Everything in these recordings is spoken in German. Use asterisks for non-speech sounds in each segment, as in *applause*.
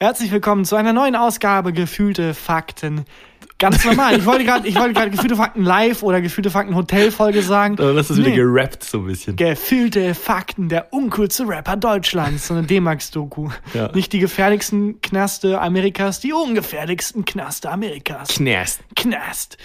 Herzlich willkommen zu einer neuen Ausgabe Gefühlte Fakten. Ganz normal. Ich wollte gerade, ich wollte gerade Gefühlte Fakten live oder Gefühlte Fakten Hotelfolge sagen. Aber das ist wieder gerappt so ein bisschen. Gefühlte Fakten, der uncoolste Rapper Deutschlands. So eine D-Max-Doku. Ja. Nicht die gefährlichsten Knaste Amerikas, die ungefährlichsten Knaste Amerikas. Knast. Knast.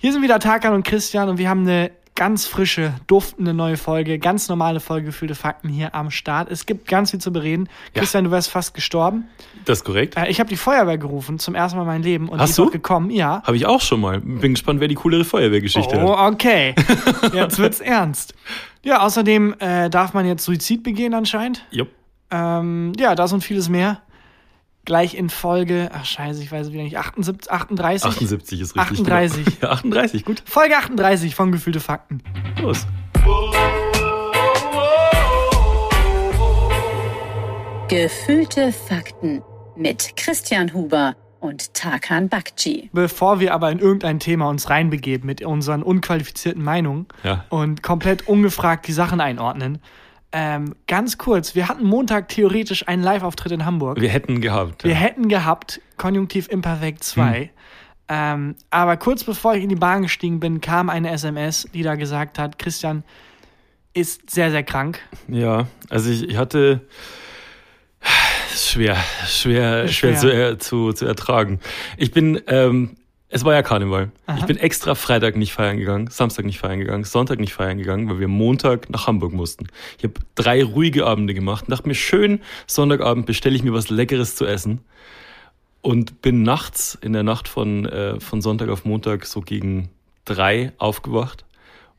Hier sind wieder Tarkan und Christian und wir haben eine ganz frische, duftende neue Folge, ganz normale Folge Gefühlte Fakten hier am Start. Es gibt ganz viel zu bereden. Ja. Christian, du wärst fast gestorben. Das ist korrekt. Äh, ich habe die Feuerwehr gerufen, zum ersten Mal in meinem Leben. Und Hast die ist du? gekommen, ja. Habe ich auch schon mal. Bin gespannt, wer die coolere Feuerwehrgeschichte Oh, hat. okay. *laughs* Jetzt wird's ernst. Ja, außerdem äh, darf man jetzt Suizid begehen anscheinend. Jupp. Ähm, ja, das und vieles mehr. Gleich in Folge, ach scheiße, ich weiß es wieder nicht, 78, 38? 78 ist richtig. 38. Genau. *laughs* Ja, 38, gut. Folge 38 von Gefühlte Fakten. Los. Gefühlte Fakten mit Christian Huber und Tarkan Bakci. Bevor wir aber in irgendein Thema uns reinbegeben mit unseren unqualifizierten Meinungen Ja. und komplett ungefragt die Sachen einordnen, ähm, ganz kurz, wir hatten Montag theoretisch einen Live-Auftritt in Hamburg. Wir hätten gehabt. Wir ja. hätten gehabt Konjunktiv Imperfekt 2. Hm. Ähm, aber kurz bevor ich in die Bahn gestiegen bin, kam eine SMS, die da gesagt hat, Christian ist sehr, sehr krank. Ja, also ich, ich hatte schwer, schwer, schwer, Schwer. Zu, zu, zu ertragen. Ich bin, ähm, es war ja Karneval. Ich bin extra Freitag nicht feiern gegangen, Samstag nicht feiern gegangen, Sonntag nicht feiern gegangen, weil wir Montag nach Hamburg mussten. Ich habe drei ruhige Abende gemacht und dachte mir, schön, Sonntagabend bestelle ich mir was Leckeres zu essen. Und bin nachts, in der Nacht von, äh, von Sonntag auf Montag, so gegen drei aufgewacht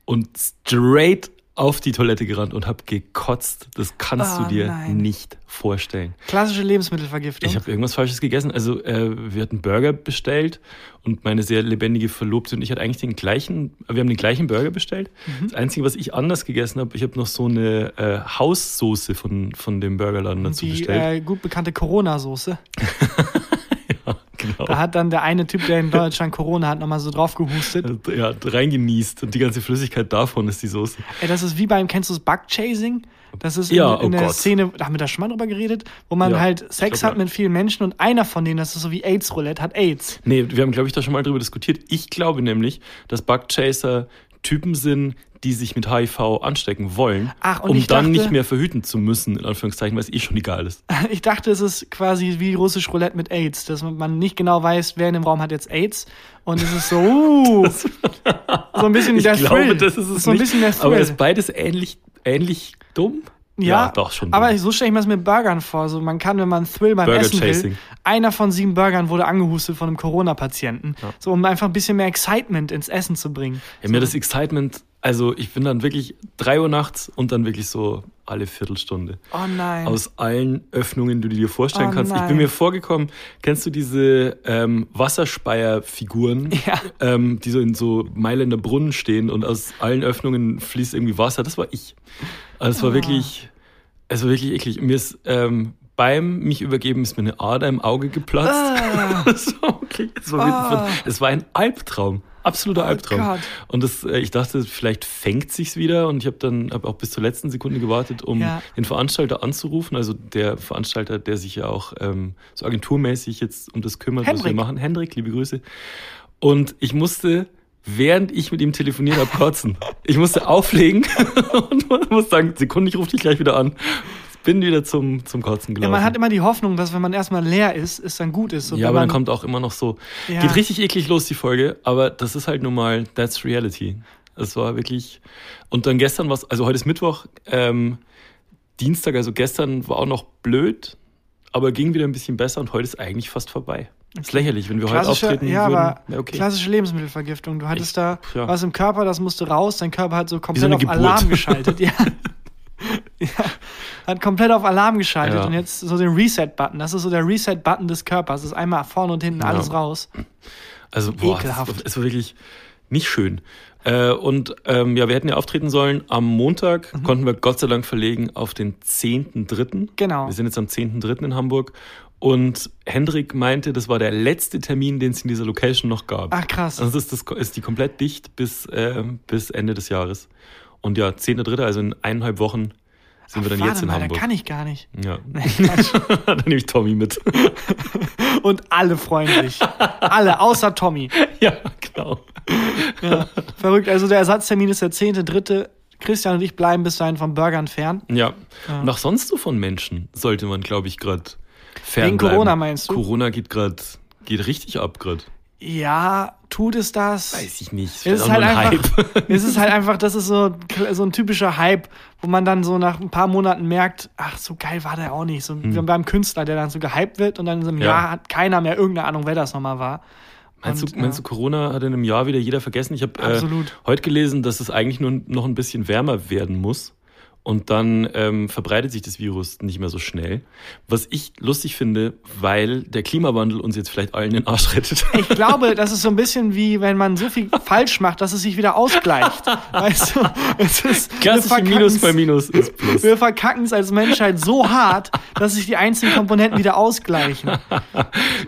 und straight auf die Toilette gerannt und habe gekotzt. Das kannst Oh du dir nein. nicht vorstellen. Klassische Lebensmittelvergiftung. Ich habe irgendwas Falsches gegessen. Also äh, wir hatten Burger bestellt und meine sehr lebendige Verlobte und ich hatten eigentlich den gleichen, wir haben den gleichen Burger bestellt. Mhm. Das Einzige, was ich anders gegessen habe, ich habe noch so eine äh, Haussoße von, von dem Burgerladen dazu die bestellt. äh, gut bekannte Corona-Soße. *laughs* Da hat dann der eine Typ, der in Deutschland Corona hat, nochmal so drauf gehustet. Ja, reingenießt und die ganze Flüssigkeit davon ist die Soße. Ey, das ist wie beim, kennst du das Bug-Chasing? Das ist Ja, in, in oh der Gott. Szene, da haben wir da schon mal drüber geredet, wo man Ja, halt Sex glaub, hat ja. mit vielen Menschen und einer von denen, das ist so wie AIDS-Roulette, hat AIDS. Nee, wir haben, glaube ich, da schon mal drüber diskutiert. Ich glaube nämlich, dass Bugchaser Typen sind, die sich mit HIV anstecken wollen, Ach, um dann dachte- nicht mehr verhüten zu müssen, in Anführungszeichen, weil es eh schon egal ist. *laughs* Ich dachte, es ist quasi wie russisch Roulette mit AIDS, dass man nicht genau weiß, wer in dem Raum hat jetzt AIDS. Und es ist so, *laughs* uh, *laughs* so ein bisschen Ich der glaube, Thrill. das ist es so ein nicht. bisschen der Thrill. Aber ist beides ähnlich, ähnlich dumm? ja, doch schon. Aber so stelle ich mir das mit Burgern vor. So, man kann, wenn man Thrill beim Burger Essen will, Chasing. einer von sieben Burgern wurde angehustet von einem Corona-Patienten. So, um einfach ein bisschen mehr Excitement ins Essen zu bringen. ja, mir das Excitement, also ich bin dann wirklich drei Uhr nachts und dann wirklich so alle Viertelstunde. Oh nein. Aus allen Öffnungen, die du dir vorstellen Oh kannst. Ich nein. bin mir vorgekommen, kennst du diese ähm, Wasserspeier-Figuren, Ja. ähm, die so in so Mailänder Brunnen stehen und aus allen Öffnungen fließt irgendwie Wasser? Das war ich. Also es war Ah. wirklich, es war wirklich eklig. Mir ist ähm, beim mich übergeben ist mir eine Ader im Auge geplatzt. Ah. War okay. Es war, wirklich- es war ein Albtraum. Absoluter Oh Albtraum. Gott. Und das, äh, ich dachte, vielleicht fängt sich's wieder. Und ich habe dann hab auch bis zur letzten Sekunde gewartet, um Ja. den Veranstalter anzurufen. Also der Veranstalter, der sich ja auch ähm, so agenturmäßig jetzt um das kümmert, was wir Hendrik. machen. Hendrik, liebe Grüße. Und ich musste, während ich mit ihm telefoniert habe, kotzen. Ich musste auflegen *laughs* und muss sagen, Sekunde, ich rufe dich gleich wieder an. Bin wieder zum, zum Kotzen Ja, gelaufen. man hat immer die Hoffnung, dass wenn man erstmal leer ist, es dann gut ist. Ja, aber dann kommt auch immer noch so. Ja. Geht richtig eklig los, die Folge, aber das ist halt nun mal, that's reality. Es war wirklich. Und dann gestern was, also heute ist Mittwoch, ähm, Dienstag, also gestern war auch noch blöd, aber ging wieder ein bisschen besser und heute ist eigentlich fast vorbei. Ist lächerlich, wenn wir heute klassische, auftreten ja, würden. aber Ja, okay. klassische Lebensmittelvergiftung. Du hattest Ich- da ja. was im Körper, das musste raus. Dein Körper hat so komplett eine auf Geburt. Alarm geschaltet. *laughs* ja. *laughs* ja. Hat komplett auf Alarm geschaltet Ja. und jetzt so den Reset-Button. Das ist so der Reset-Button des Körpers. Das ist einmal vorne und hinten alles raus. Also, boah, es Ekelhaft. war- es war wirklich nicht schön. Äh, und ähm, ja, wir hätten ja auftreten sollen. Am Montag Mhm. konnten wir Gott sei Dank verlegen auf den 10.3. Genau. Wir sind jetzt am 10.3. in Hamburg. Und Hendrik meinte, das war der letzte Termin, den es in dieser Location noch gab. Ach krass. Also ist, das, ist die komplett dicht bis, äh, bis Ende des Jahres. Und ja, 10.3., also in eineinhalb Wochen sind wir dann jetzt in mal, Hamburg. da kann ich gar nicht. ja. *laughs* *laughs* dann nehme ich Tommy mit. *laughs* Und alle freuen sich. alle, außer Tommy. ja, genau. Ja, verrückt. Also der Ersatztermin ist der 10.3. Christian und ich bleiben bis dahin vom Burgern fern. Ja. Und auch sonst so von Menschen sollte man, glaube ich, gerade fernbleiben. Wegen Corona meinst du? Corona geht gerade, geht richtig ab gerade. Ja, tut es das? Weiß ich nicht. Es ist, halt einfach, *laughs* es ist halt einfach, das ist so, so ein typischer Hype, wo man dann so nach ein paar Monaten merkt, ach, so geil war der auch nicht. So wie beim Künstler, der dann so gehypt wird und dann in so einem Hm. Ja. Jahr hat keiner mehr irgendeine Ahnung, wer das nochmal war. Meinst, Und, du, meinst du, Corona hat in einem Jahr wieder jeder vergessen? Ich habe äh, heute gelesen, dass es eigentlich nur noch ein bisschen wärmer werden muss. Und dann ähm, verbreitet sich das Virus nicht mehr so schnell. Was ich lustig finde, weil der Klimawandel uns jetzt vielleicht allen den Arsch rettet. *laughs* Ich glaube, das ist so ein bisschen wie, wenn man so viel falsch macht, dass es sich wieder ausgleicht. Weißt du, es ist, Klassische Minus bei Minus ist Plus. Wir verkacken es als Menschheit so hart, dass sich die einzelnen Komponenten wieder ausgleichen. *laughs*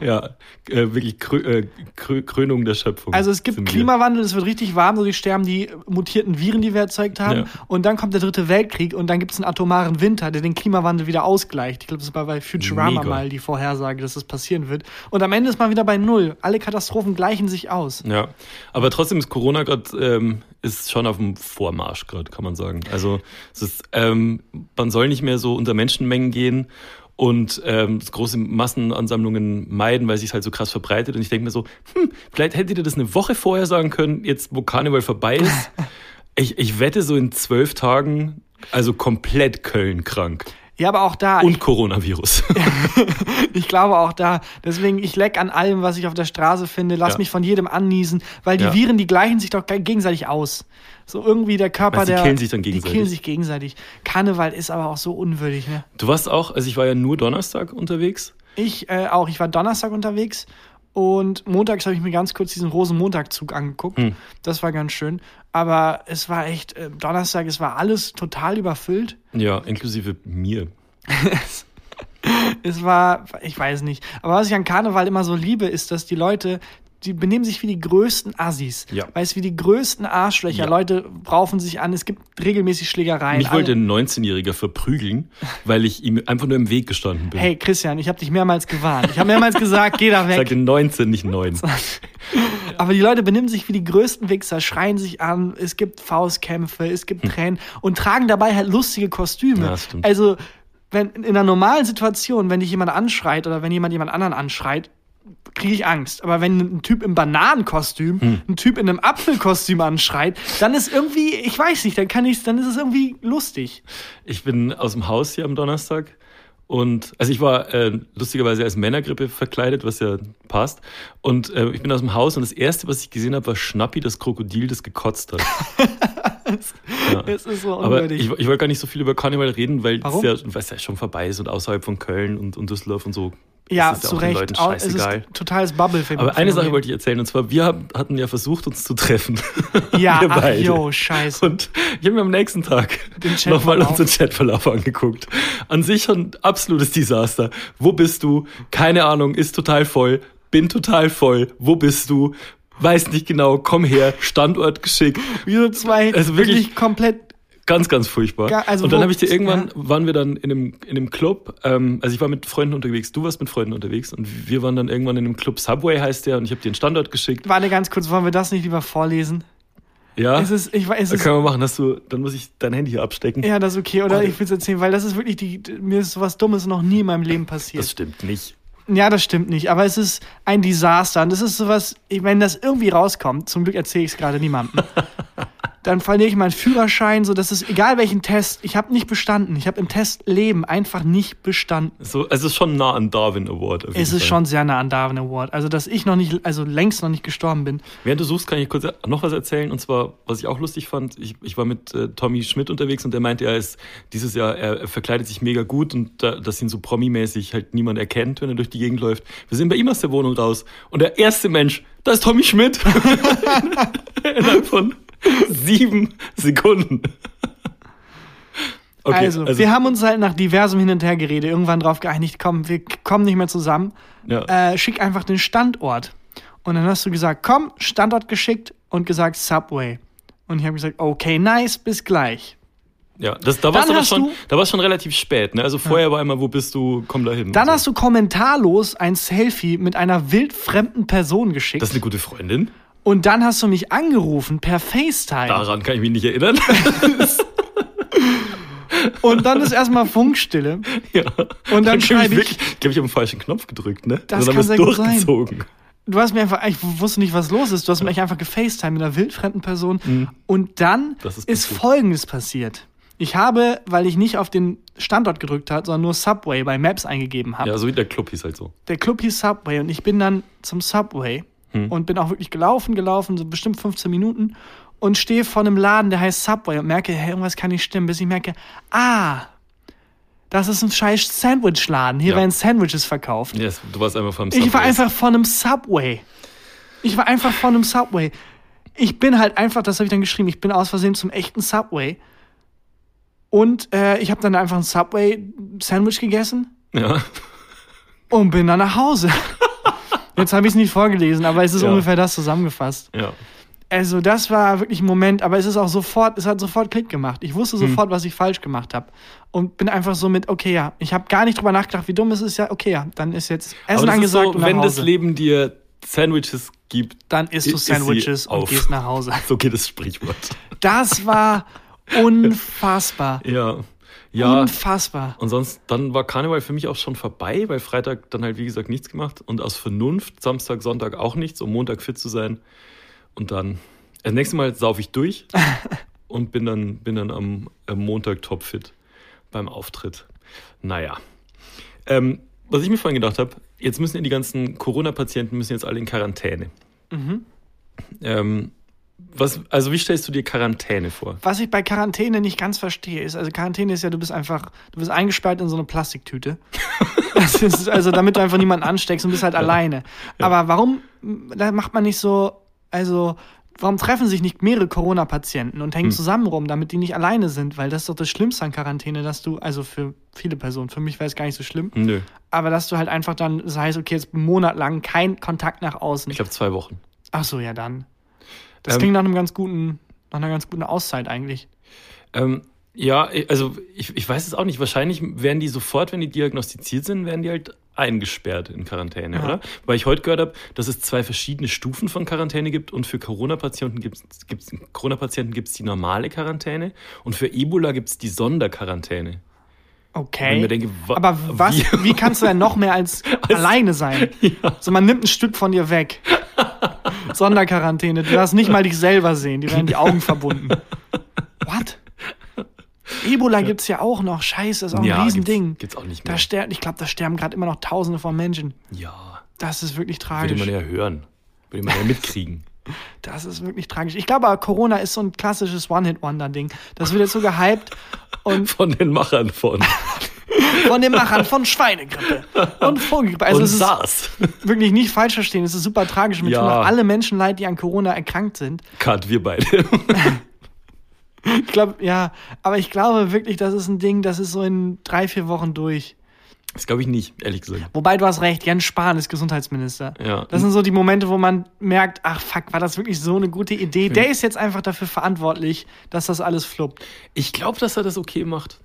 Ja, äh, wirklich Krö äh, Krö Krönung der Schöpfung. Also es gibt. Klimawandel, es wird richtig warm, so sterben die mutierten Viren, die wir erzeugt haben. Ja. Und dann kommt der dritte Weltkrieg und dann gibt es einen atomaren Winter, der den Klimawandel wieder ausgleicht. Ich glaube, das war bei Futurama Mega. mal die Vorhersage, dass das passieren wird. Und am Ende ist man wieder bei Null. Alle Katastrophen gleichen sich aus. Ja, aber trotzdem ist Corona gerade ähm, ist schon auf dem Vormarsch gerade, kann man sagen. Also es ist, ähm, man soll nicht mehr so unter Menschenmengen gehen und ähm, große Massenansammlungen meiden, weil es sich halt so krass verbreitet. Und ich denke mir so, hm, vielleicht hättet ihr das eine Woche vorher sagen können, jetzt wo Karneval vorbei ist. *laughs* ich, ich wette so in zwölf Tagen, also komplett Köln krank. Ja, aber auch da, Und Coronavirus. *laughs* ich glaube auch da, deswegen, ich leck an allem, was ich auf der Straße finde, lass Ja. mich von jedem anniesen, weil die Ja. Viren, die gleichen sich doch ge- gegenseitig aus. So irgendwie der Körper, du, die der. killen sich dann Die gegenseitig? killen sich gegenseitig. Karneval ist aber auch so unwürdig, ne? Du warst auch, also ich war ja nur Donnerstag unterwegs. Ich äh, auch. Ich war Donnerstag unterwegs und montags habe ich mir ganz kurz diesen Rosenmontagzug angeguckt. Hm. Das war ganz schön. Aber es war echt, äh, Donnerstag, es war alles total überfüllt. Ja, inklusive mir. *laughs* Es war, ich weiß nicht. Aber was ich an Karneval immer so liebe, ist, dass die Leute, die benehmen sich wie die größten Assis. Ja. Weißt wie die größten Arschlöcher. Ja. Leute raufen sich an. Es gibt regelmäßig Schlägereien. Mich wollte Alle- ein 19-Jähriger verprügeln, *laughs* weil ich ihm einfach nur im Weg gestanden bin. Hey Christian, ich habe dich mehrmals gewarnt. Ich habe mehrmals gesagt, geh da ich weg. sagte 19, nicht 9. *laughs* Aber die Leute benehmen sich wie die größten Wichser, schreien sich an, es gibt Faustkämpfe, es gibt Tränen und tragen dabei halt lustige Kostüme. Hm. Ja, stimmt. Also, wenn in einer normalen Situation, wenn dich jemand anschreit oder wenn jemand jemand anderen anschreit, kriege ich Angst. Aber wenn ein Typ im Bananenkostüm, Hm. ein Typ in einem Apfelkostüm anschreit, dann ist irgendwie, ich weiß nicht, dann kann ich, dann ist es irgendwie lustig. Ich bin aus dem Haus hier am Donnerstag und also ich war äh, lustigerweise als Männergrippe verkleidet, was ja passt. Und äh, ich bin aus dem Haus und das erste, was ich gesehen habe, war Schnappi, das Krokodil, das gekotzt hat. *laughs* ja. Es ist so Aber unwürdig. ich, ich wollte gar nicht so viel über Karneval reden, weil es ja, es ja schon vorbei ist und außerhalb von Köln und, und Düsseldorf und so. Ja, zu auch den Recht. Leuten Au- Es ist totales bubble Aber eine Sache wollte ich erzählen, und zwar, wir haben, hatten ja versucht, uns zu treffen. *laughs* Ja, *laughs* wir ach yo, scheiße. Und ich habe mir am nächsten Tag nochmal unseren Chatverlauf angeguckt. An sich ein absolutes Desaster. Wo bist du? Keine Ahnung, ist total voll. Bin total voll. Wo bist du? Weiß nicht genau, komm her, Standort geschickt. Wie so zwei Also wirklich, wirklich- komplett Ganz, ganz furchtbar. Ga- also und dann habe ich dir irgendwann, ja. waren wir dann in einem, in einem Club, ähm, also ich war mit Freunden unterwegs, du warst mit Freunden unterwegs und wir waren dann irgendwann in einem Club, Subway heißt der, und ich habe dir einen Standort geschickt. Warte ganz kurz, wollen wir das nicht lieber vorlesen? Ja, Es ist, ich es das ist, können wir machen, dass du, dann muss ich dein Handy hier abstecken. ja, das ist okay, oder Oh, ich will es erzählen, weil das ist wirklich die, mir ist sowas Dummes noch nie in meinem Leben Das passiert. stimmt nicht. Ja, das stimmt nicht, aber es ist ein Desaster und das ist sowas, wenn das irgendwie rauskommt, zum Glück erzähle ich es gerade niemandem, *laughs* dann verliere ich meinen Führerschein, so dass es egal welchen Test, ich habe nicht bestanden, ich habe im Test Leben einfach nicht bestanden. So, es ist schon nah an Darwin Award. Es jeden ist Fall. schon sehr nah an Darwin Award, also dass ich noch nicht, also längst noch nicht gestorben bin. Während du suchst, kann ich kurz noch was erzählen. Und zwar, was ich auch lustig fand, ich, ich war mit äh, Tommy Schmidt unterwegs und der meinte, er ist dieses Jahr, er, er verkleidet sich mega gut und da, dass ihn so promimäßig halt niemand erkennt, wenn er durch die Gegend läuft. Wir sind bei ihm aus der Wohnung raus und der erste Mensch, da ist Tommy Schmidt. *laughs* Innerhalb von *laughs* sieben Sekunden. Okay, also, wir haben uns halt nach diversem Hin und Her geredet, irgendwann drauf geeinigt, komm, wir kommen nicht mehr zusammen. ja. Äh, schick einfach den Standort. Und dann hast du gesagt, komm, Standort geschickt und gesagt Subway. Und ich habe gesagt, okay, nice, bis gleich. Ja, das, da war Dann es hast schon, du- da war's schon relativ spät. Ne? Also vorher war immer, wo bist du, komm da hin. Dann hast du kommentarlos ein Selfie mit einer wildfremden Person geschickt. Das ist eine gute Freundin. Und dann hast du mich angerufen per FaceTime. Daran kann ich mich nicht erinnern. *laughs* Und dann ist erstmal Funkstille. ja. Und dann schreibe ich- wirklich, ich glaube, ich habe den falschen Knopf gedrückt, ne? Das dann kann sehr gut sein. Du hast mir einfach, ich wusste nicht, was los ist. Du hast mich einfach gefacetime mit einer wildfremden Person. Und dann Mhm. Ist ist. Folgendes passiert. Ich habe, weil ich nicht auf den Standort gedrückt habe, sondern nur Subway bei Maps eingegeben habe. Ja, so wie der Club hieß halt so. Der Club hieß Subway und ich bin dann zum Subway Hm. und bin auch wirklich gelaufen, gelaufen, so bestimmt 15 Minuten und stehe vor einem Laden, der heißt Subway und merke, hey, irgendwas kann nicht stimmen, bis ich merke, ah, das ist ein scheiß Sandwichladen. Hier Ja. werden Sandwiches verkauft. Yes, du warst einfach vom Ich war Subway. einfach vor einem Subway. Ich war einfach vor einem Subway. Ich bin halt einfach, das habe ich dann geschrieben, ich bin aus Versehen zum echten Subway. Und äh, ich habe dann einfach ein Subway-Sandwich gegessen Ja. und bin dann nach Hause. *laughs* Jetzt habe ich es nicht vorgelesen, aber es ist Ja. ungefähr das zusammengefasst. ja. Also das war wirklich ein Moment, aber es ist auch sofort, es hat sofort Klick gemacht. Ich wusste Hm. sofort, was ich falsch gemacht habe. Und bin einfach so mit, okay, ja, ich habe gar nicht drüber nachgedacht, wie dumm es ist, ja, okay, ja, dann ist jetzt Essen angesagt so, und wenn das. Leben dir Sandwiches gibt, dann isst du Sandwiches und auf. gehst nach Hause. *laughs* so geht das Sprichwort. Das war *laughs* unfassbar. Ja. Ja. Unfassbar. Und sonst, dann war Karneval für mich auch schon vorbei, weil Freitag dann halt, wie gesagt, nichts gemacht und aus Vernunft, Samstag, Sonntag auch nichts, um Montag fit zu sein. Und dann, das nächste Mal saufe ich durch *laughs* und bin dann, bin dann am, am Montag topfit beim Auftritt. Naja. Ähm, was ich mir vorhin gedacht habe, jetzt müssen ja die ganzen Corona-Patienten müssen jetzt alle in Quarantäne. Ähm, was, also wie stellst du dir Quarantäne vor? Was ich bei Quarantäne nicht ganz verstehe, ist, also Quarantäne ist ja, du bist einfach, du bist eingesperrt in so eine Plastiktüte. *laughs* Das ist, also damit du einfach niemanden ansteckst und bist halt alleine. Aber warum, da macht man nicht so, also, warum treffen sich nicht mehrere Corona-Patienten und Hm. hängen zusammen rum, damit die nicht alleine sind? Weil das ist doch das Schlimmste an Quarantäne, dass du, also für viele Personen, für mich wäre es gar nicht so schlimm, Nö, aber dass du halt einfach dann, das heißt, okay, jetzt einen Monat lang kein Kontakt nach außen. ich glaube zwei Wochen. Ach so, ja dann. Das Ähm, klingt nach einem ganz guten, nach einer ganz guten Auszeit eigentlich. Ähm, ja, also ich, ich weiß es auch nicht. Wahrscheinlich werden die sofort, wenn die diagnostiziert sind, werden die halt eingesperrt in Quarantäne, Ja. oder? Weil ich heute gehört habe, dass es zwei verschiedene Stufen von Quarantäne gibt und für Corona-Patienten gibt es Corona-Patienten gibt's die normale Quarantäne und für Ebola gibt es die Sonderquarantäne. Okay. Denke, wa- Aber was, wie- wie, kannst du denn noch mehr als, *laughs* alleine sein? *laughs* So, man nimmt ein Stück von dir weg. *laughs* *laughs* Sonderquarantäne. Du darfst nicht mal dich selber sehen. Die werden die Augen verbunden. What? Ebola gibt's ja auch noch. Scheiße, ist auch ein Ja, Riesending. gibt's- gibt's auch nicht mehr. Da ster ich glaube, da sterben gerade immer noch Tausende von Menschen. Ja, Das ist wirklich würde tragisch. man ja hören. Würde man ja mitkriegen. *laughs* Das ist wirklich tragisch. Ich glaube, aber Corona ist so ein klassisches One-Hit-Wonder-Ding. Das wird jetzt so gehypt *laughs* und Von den Machern von. Von den Machern von Schweinegrippe und Vogelgrippe. Also und es ist SARS. wirklich nicht falsch verstehen. Es ist super tragisch. Mir Ja. tun auch alle Menschen leid, die an Corona erkrankt sind. Kat, wir beide. *laughs* Ich glaube, ja, aber ich glaube wirklich, das ist ein Ding, das ist so in drei, vier Wochen durch. Das glaube ich nicht, ehrlich gesagt. Wobei du hast recht, Jens Spahn ist Gesundheitsminister. Ja. Das sind so die Momente, wo man merkt, ach fuck, war das wirklich so eine gute Idee? Der ist jetzt einfach dafür verantwortlich, dass das alles fluppt. Ich glaube, dass er das okay macht.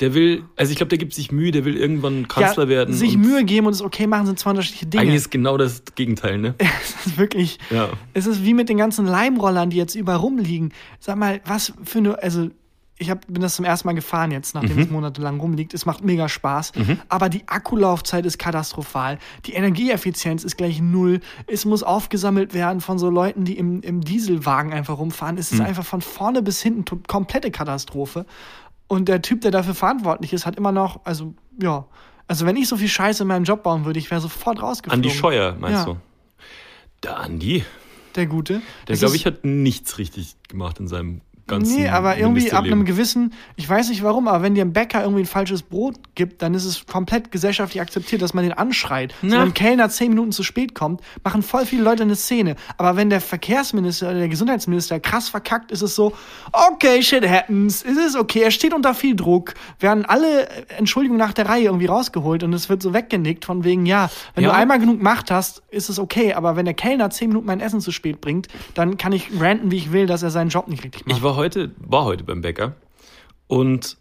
Der will, also ich glaube, der gibt sich Mühe, der will irgendwann Kanzler ja, werden. Sich Mühe geben und es okay machen, sind zwei unterschiedliche Dinge. Eigentlich ist genau das Gegenteil, ne? *laughs* Es ist wirklich, Ja. es ist wie mit den ganzen Leimrollern, die jetzt überall rumliegen. Sag mal, was für eine, also ich hab, bin das zum ersten Mal gefahren jetzt, nachdem Mhm. es monatelang rumliegt. Es macht mega Spaß. Aber die Akkulaufzeit ist katastrophal. Die Energieeffizienz ist gleich null. Es muss aufgesammelt werden von so Leuten, die im, im Dieselwagen einfach rumfahren. Es ist Mhm. einfach von vorne bis hinten komplette Katastrophe. Und der Typ, der dafür verantwortlich ist, hat immer noch, also ja, also wenn ich so viel Scheiße in meinem Job bauen würde, ich wäre sofort rausgeflogen. Andi Scheuer, meinst Ja. du? Der Andi, Der Gute. der glaube ich hat nichts richtig gemacht in seinem ganzen Nee, aber irgendwie ab einem gewissen, ich weiß nicht warum, aber wenn dir ein Bäcker irgendwie ein falsches Brot gibt, dann ist es komplett gesellschaftlich akzeptiert, dass man den anschreit. Na. wenn ein Kellner zehn Minuten zu spät kommt, machen voll viele Leute eine Szene. Aber wenn der Verkehrsminister oder der Gesundheitsminister krass verkackt, ist es so, okay, shit happens, ist es okay, er steht unter viel Druck, werden alle Entschuldigungen nach der Reihe irgendwie rausgeholt und es wird so weggenickt von wegen, ja, wenn Ja. du einmal genug Macht hast, ist es okay, aber wenn der Kellner zehn Minuten mein Essen zu spät bringt, dann kann ich ranten, wie ich will, dass er seinen Job nicht richtig macht. Ich war heute, war heute beim Bäcker und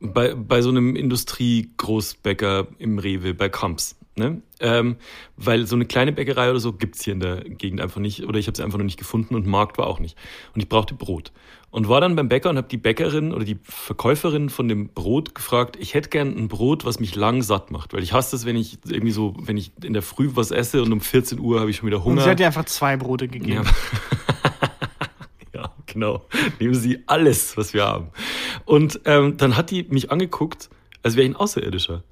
bei, bei so einem Industriegroßbäcker im Rewe, bei Kamps. Ne? Ähm, weil so eine kleine Bäckerei oder so gibt's hier in der Gegend einfach nicht oder ich habe sie einfach noch nicht gefunden und Markt war auch nicht. Und ich brauchte Brot. Und war dann beim Bäcker und habe die Bäckerin oder die Verkäuferin von dem Brot gefragt, ich hätte gern ein Brot, was mich lang satt macht. Weil ich hasse das, wenn ich irgendwie so, wenn ich in der Früh was esse und um 14 Uhr habe ich schon wieder Hunger. Und sie hat dir einfach zwei Brote gegeben. Ja, *laughs* genau. Nehmen Sie alles, was wir haben. Und ähm, dann hat die mich angeguckt, als wäre ich ein Außerirdischer.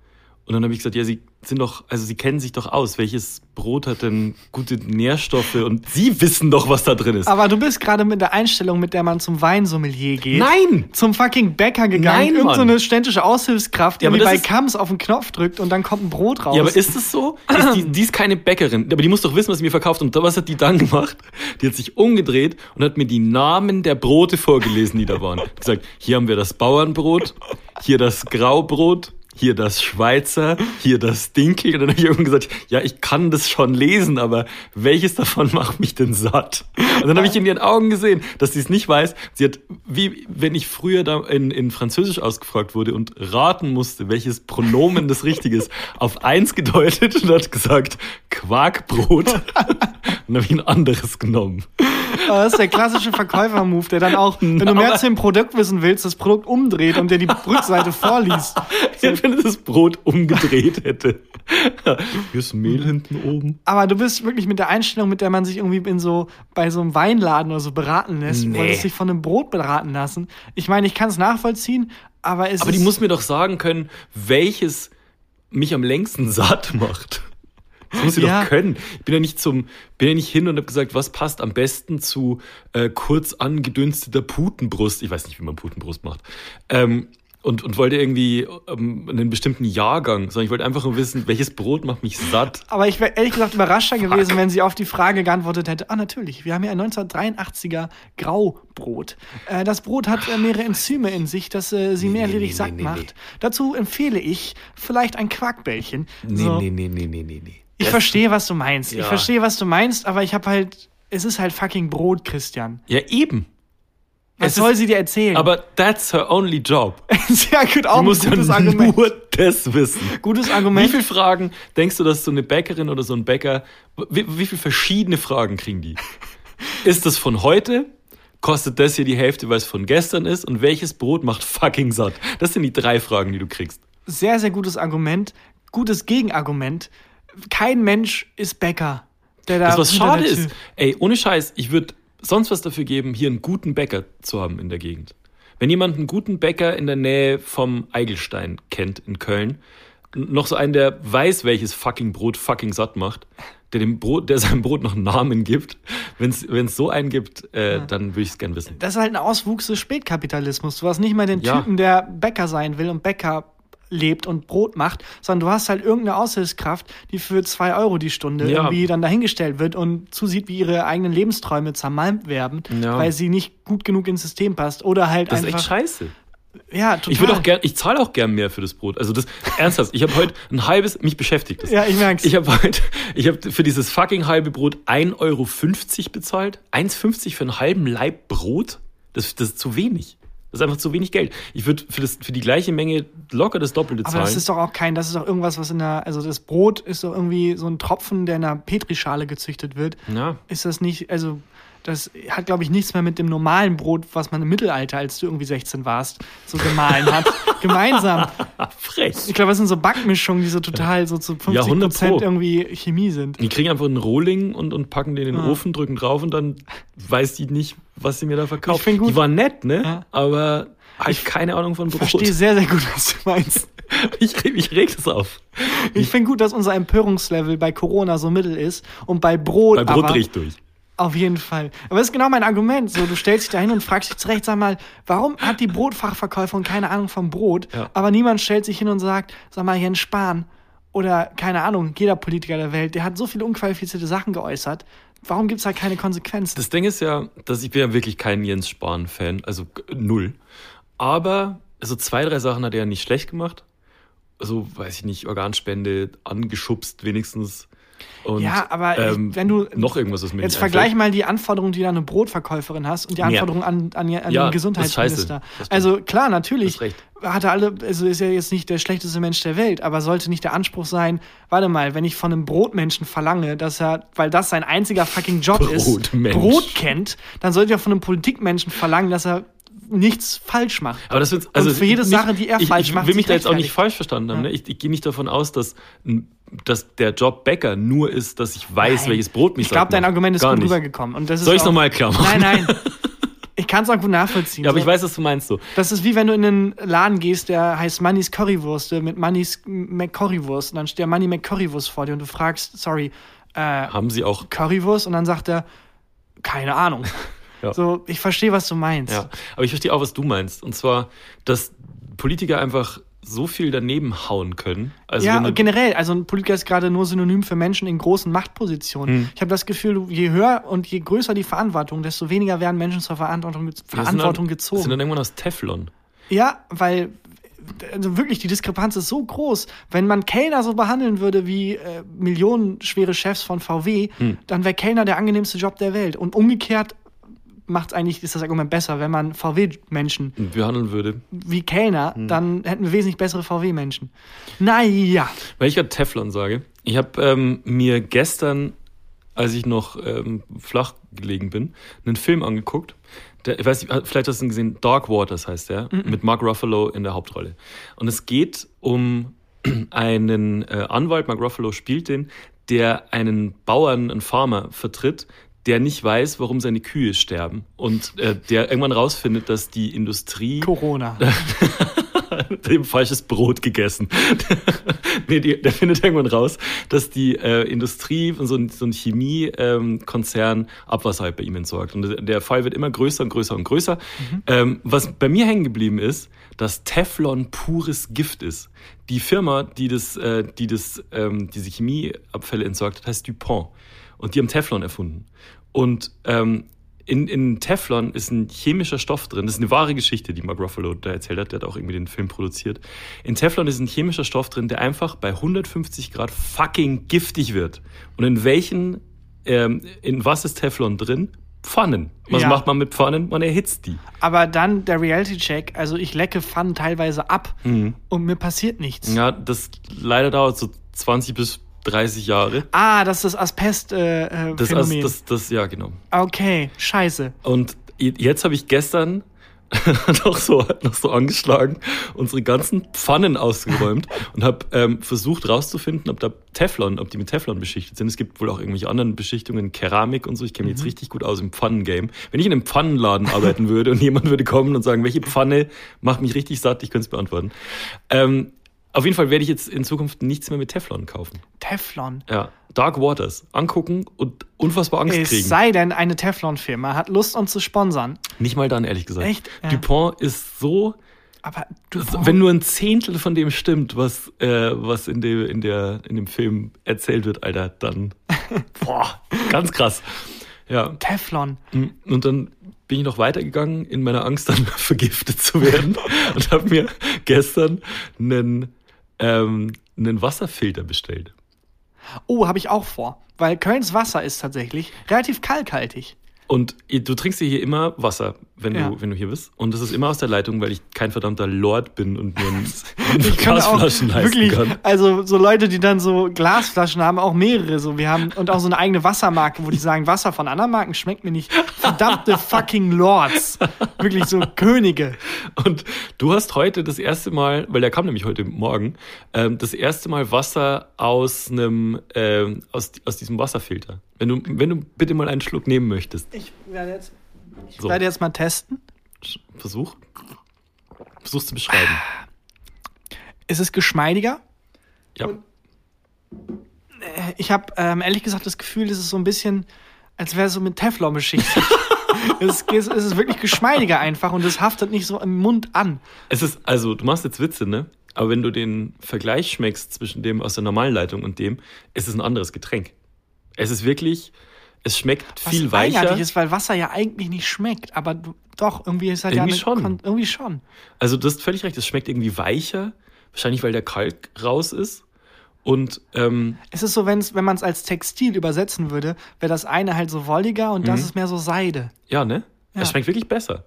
Und dann habe ich gesagt, ja, Sie sind doch, also Sie kennen sich doch aus. Welches Brot hat denn gute Nährstoffe? Und Sie wissen doch, was da drin ist. Aber du bist gerade mit der Einstellung, mit der man zum Weinsommelier geht. Nein! Zum fucking Bäcker gegangen. Nein, Irgend so Mann. eine ständische Aushilfskraft, die Ja, bei Kams auf den Knopf drückt und dann kommt ein Brot raus. Ja, aber ist das so? Ist die, die ist keine Bäckerin, aber die muss doch wissen, was sie mir verkauft. Und was hat die dann gemacht? Die hat sich umgedreht und hat mir die Namen der Brote vorgelesen, die da waren. Gesagt, hier haben wir das Bauernbrot, hier das Graubrot, hier das Schweizer, hier das Dinkel. Und dann habe ich irgendwann gesagt, ja, ich kann das schon lesen, aber welches davon *laughs* macht mich denn satt? Und dann habe ich in ihren Augen gesehen, dass sie es nicht weiß. Sie hat, wie wenn ich früher da in, in Französisch ausgefragt wurde und raten musste, welches Pronomen das Richtige ist, *laughs* auf eins gedeutet und hat gesagt, Quarkbrot. *laughs* Und dann habe ich ein anderes genommen. Aber Das ist der klassische Verkäufer-Move, der dann auch, wenn du mehr zu dem Produkt wissen willst, das Produkt umdreht und dir die Rückseite vorliest. *laughs* Wenn es das Brot umgedreht hätte. Hier ist Mehl hinten oben. Aber du bist wirklich mit der Einstellung, mit der man sich irgendwie in so bei so einem Weinladen oder so beraten lässt, Nee. wolltest dich von einem Brot beraten lassen. Ich meine, ich kann es nachvollziehen, aber es Aber die muss mir doch sagen können, welches mich am längsten satt macht. Das muss sie Ja. doch können. Ich bin ja nicht zum, bin ja nicht hin und habe gesagt, was passt am besten zu äh, kurz angedünsteter Putenbrust. Ich weiß nicht, wie man Putenbrust macht. Ähm, und, und wollte irgendwie ähm, einen bestimmten Jahrgang, sondern ich wollte einfach nur wissen, welches Brot macht mich satt. Aber ich wäre ehrlich gesagt überraschter gewesen, wenn sie auf die Frage geantwortet hätte, ah natürlich, wir haben hier ein 1983er Graubrot. Äh, das Brot hat äh, mehrere Enzyme in sich, das äh, sie Nee, mehrledig nee, nee, satt nee, macht. nee. Dazu empfehle ich vielleicht ein Quarkbällchen. So. nee, nee, nee, nee, nee. Ich verstehe, was du meinst. Ich Ja. verstehe, was du meinst, aber ich habe halt, es ist halt fucking Brot, Christian. Ja, eben. Was Es soll ist- sie dir erzählen? Aber that's her only job. *laughs* sehr gut, auch Du ein musst ja gutes Argument. nur das wissen. Gutes Wie Argument. viele Fragen denkst du, dass so eine Bäckerin oder so ein Bäcker, wie, wie viele verschiedene Fragen kriegen die? *laughs* Ist das von heute? Kostet das hier die Hälfte, weil es von gestern ist? Und welches Brot macht fucking satt? Das sind die drei Fragen, die du kriegst. Sehr, sehr gutes Argument. Gutes Gegenargument. Kein Mensch ist Bäcker. Der da Das, was schade ist, ey, ohne Scheiß, ich würde sonst was dafür geben, hier einen guten Bäcker zu haben in der Gegend. Wenn jemand einen guten Bäcker in der Nähe vom Eigelstein kennt in Köln, noch so einen, der weiß, welches fucking Brot fucking satt macht, der dem Brot, der *laughs* seinem Brot noch einen Namen gibt, wenn es so einen gibt, äh, dann würde ich es gern wissen. Das ist halt ein Auswuchs des Spätkapitalismus. Du hast nicht mal den Ja. Typen, der Bäcker sein will und Bäcker lebt und Brot macht, sondern du hast halt irgendeine Aushilfskraft, die für zwei Euro die Stunde Ja. irgendwie dann dahingestellt wird und zusieht, wie ihre eigenen Lebensträume zermalmt werden, Ja. weil sie nicht gut genug ins System passt. Oder halt Das ist einfach. echt scheiße. Ja, total. Ich würde auch gern, ich zahle auch gern mehr für das Brot. Also das ernsthaft, ich habe heute ein halbes, mich beschäftigt das. Ja, ich merk's. Ich habe heute, ich habe für dieses fucking halbe Brot 1,50 Euro bezahlt. 1,50 für einen halben Laib Brot? Das, das ist zu wenig. Das ist einfach zu wenig Geld. Ich würde für, das- für die gleiche Menge locker das Doppelte Aber zahlen. das ist doch auch kein, das ist doch irgendwas, was in der, also das Brot ist doch irgendwie so ein Tropfen, der in einer Petrischale gezüchtet wird. ja. Ist das nicht, also das hat, glaube ich, nichts mehr mit dem normalen Brot, was man im Mittelalter, als du irgendwie 16 warst, so gemahlen hat. *laughs* Gemeinsam. Frech. Ich glaube, das sind so Backmischungen, die so total so zu 50 Ja, 100 Prozent Pro. irgendwie Chemie sind. Die kriegen einfach einen Rohling und, und packen den in den Ah. Ofen, drücken drauf und dann weiß die nicht, was sie mir da verkauft. Ich gut- Die war nett, ne? Ja. Aber halt keine Ahnung von Ich Brot. verstehe sehr, sehr gut, was du meinst. *laughs* Ich, reg- ich reg das auf. Ich finde gut, dass unser Empörungslevel bei Corona so mittel ist und bei Brot, Bei Brot aber ich durch. Auf jeden Fall. Aber das ist genau mein Argument. So, du stellst dich da hin und fragst dich zurecht, sag mal, warum hat die Brotfachverkäuferin keine Ahnung vom Brot, Ja. aber niemand stellt sich hin und sagt, sag mal, Jens Spahn oder keine Ahnung, jeder Politiker der Welt, der hat so viele unqualifizierte Sachen geäußert. Warum gibt's da keine Konsequenzen? Das Ding ist ja, dass ich bin ja wirklich kein Jens Spahn-Fan, also null. Aber so zwei, drei Sachen hat er ja nicht schlecht gemacht. Also, weiß ich nicht, Organspende angeschubst wenigstens. Und, Ja, aber ähm, wenn du- noch irgendwas, was mir Jetzt vergleich mal die Anforderungen, die du an eine Brotverkäuferin hast und die Anforderungen an, an, an Ja, den ist Gesundheitsminister. Also klar, natürlich hat er alle, also ist er jetzt nicht der schlechteste Mensch der Welt, aber sollte nicht der Anspruch sein, warte mal, wenn ich von einem Brotmenschen verlange, dass er, weil das sein einziger fucking Job ist. Brot kennt, dann sollte ich auch von einem Politikmenschen verlangen, dass er nichts falsch macht. Aber das wird, also für jede nicht- Sache, die er ich, falsch ich macht, will mich da jetzt auch nicht falsch verstanden haben. Ne? Ich, ich gehe nicht davon aus, dass, dass der Job Bäcker nur ist, dass ich weiß, Nein. welches Brot mich Ich glaube, dein Argument ist Gar gut nicht. rübergekommen. Und das ist Soll ich's auch- noch mal klar machen? Nein, nein. *laughs* Ich kann es auch gut nachvollziehen. Ja, aber So. ich weiß, was du meinst so. Das ist wie wenn du in einen Laden gehst, der heißt Manny's Currywurst mit Manny's McCurrywurst. Und dann steht der Manny McCurrywurst vor dir und du fragst, sorry, äh, Haben sie auch Currywurst? Und dann sagt er, keine Ahnung. *laughs* Ja. So, ich verstehe, was du meinst. Ja, aber ich verstehe auch, was du meinst. Und zwar, dass Politiker einfach so viel daneben hauen können. Also ja, generell, also ein Politiker ist gerade nur synonym für Menschen in großen Machtpositionen. Hm. Ich habe das Gefühl, je höher und je größer die Verantwortung, desto weniger werden Menschen zur Verantwortung, Verantwortung dann, gezogen. sind dann irgendwann aus Teflon. Ja, weil also wirklich die Diskrepanz ist so groß. Wenn man Kellner so behandeln würde wie äh, millionenschwere Chefs von VW, Hm. dann wäre Kellner der angenehmste Job der Welt. Und umgekehrt macht eigentlich ist das Argument besser, wenn man VW-Menschen behandeln würde. wie Kellner, Hm. dann hätten wir wesentlich bessere VW-Menschen. Naja, Weil ich gerade Teflon sage. Ich habe ähm, mir gestern, als ich noch ähm, flach gelegen bin, einen Film angeguckt. Der, ich weiß nicht, vielleicht hast du ihn gesehen, Dark Waters heißt der, mit Mark Ruffalo in der Hauptrolle. Und es geht um *clears throat* einen äh, Anwalt, Mark Ruffalo spielt den, der einen Bauern, einen Farmer vertritt, der nicht weiß, warum seine Kühe sterben. Und äh, der irgendwann rausfindet, dass die Industrie Corona. *laughs* dem falsches Brot gegessen. *laughs* nee, die, der findet irgendwann raus, dass die äh, Industrie, so ein, so ein Chemiekonzern Abwasser halt bei ihm entsorgt. Und der- Fall wird immer größer und größer und größer. Ähm, was bei mir hängen geblieben ist, dass Teflon pures Gift ist. Die Firma, die das, äh, die das, ähm, diese Chemieabfälle entsorgt hat, heißt DuPont. Und die haben Teflon erfunden. Und ähm, in, in Teflon ist ein chemischer Stoff drin. Das ist eine wahre Geschichte, die Mark Ruffalo da erzählt hat. Der hat auch irgendwie den Film produziert. In Teflon ist ein chemischer Stoff drin, der einfach bei 150 Grad fucking giftig wird. Und in welchen, ähm, in was ist Teflon drin? Pfannen. Was Ja. macht man mit Pfannen? Man erhitzt die. Aber dann der Reality-Check, also ich lecke Pfannen teilweise ab und mir passiert nichts. Mhm. Ja, das leider dauert so 20 bis 30 Jahre. Ah, das ist das Asbest-Phänomen. Äh, Das, Phänomen. das, das, ja, genau. okay, scheiße. Und jetzt habe ich gestern *laughs* noch so, noch so angeschlagen, unsere ganzen Pfannen ausgeräumt *laughs* und habe ähm, versucht rauszufinden, ob da Teflon, ob die mit Teflon beschichtet sind. Es gibt wohl auch irgendwelche anderen Beschichtungen, Keramik und so. Ich kenne mich jetzt richtig gut aus im Pfannengame. Wenn ich in einem Pfannenladen arbeiten würde und *laughs* jemand würde kommen und sagen, welche Pfanne macht mich richtig satt, ich könnte es beantworten. Ähm, auf jeden Fall werde ich jetzt in Zukunft nichts mehr mit Teflon kaufen. Teflon. Ja, Dark Waters angucken und unfassbar Angst Es kriegen. sei denn, eine Teflon-Firma hat Lust, uns zu sponsern. Nicht mal dann, ehrlich gesagt. Echt? Ja. Dupont ist so, Aber du, wenn nur ein Zehntel von dem stimmt, was, äh, was in, dem, in, der, in dem Film erzählt wird, Alter, dann, *laughs* boah, ganz krass. Ja, Teflon. und dann bin ich noch weitergegangen in meiner Angst, *laughs* dann vergiftet zu werden *laughs* und habe mir gestern einen, ähm, einen Wasserfilter bestellt. Oh, habe ich auch vor. Weil Kölns Wasser ist tatsächlich relativ kalkhaltig. Und du trinkst hier immer Wasser, wenn, Ja. du, wenn du hier bist. Und das ist immer aus der Leitung, weil ich kein verdammter Lord bin und mir ein, *laughs* Ich kann auch Glasflaschen leisten wirklich, kann. also so Leute, die dann so Glasflaschen haben, auch mehrere so. Wir haben und auch so eine eigene Wassermarke, wo die sagen, Wasser von anderen Marken schmeckt mir nicht. Verdammte fucking Lords. Wirklich so Könige. Und du hast heute das erste Mal, weil der kam nämlich heute Morgen, ähm, das erste Mal Wasser aus einem, ähm, aus, aus diesem Wasserfilter. Wenn du, wenn du bitte mal einen Schluck nehmen möchtest. Ich werde jetzt, ich So. werde jetzt mal testen. Versuch. Versuch's zu beschreiben. Ist es geschmeidiger? Ja. Ich habe ähm, ehrlich gesagt das Gefühl, es ist so ein bisschen, als wäre es so mit Teflon beschichtet. *laughs* es, ist, es ist wirklich geschmeidiger einfach und es haftet nicht so im Mund an. Es ist, also du machst jetzt Witze, ne? Aber wenn du den Vergleich schmeckst zwischen dem aus der normalen Leitung und dem, ist es ein anderes Getränk. Es ist wirklich, es schmeckt Was viel weicher. eigenartig ist, weil Wasser ja eigentlich nicht schmeckt, aber doch, irgendwie ist halt Irgendwie ja schon. Kon irgendwie schon. Also du hast völlig recht, es schmeckt irgendwie weicher, wahrscheinlich weil der Kalk raus ist. Und ähm, Es ist so, wenn's, wenn man es als Textil übersetzen würde, wäre das eine halt so wolliger und Mhm. das ist mehr so Seide. ja, ne? Ja. Es schmeckt wirklich besser.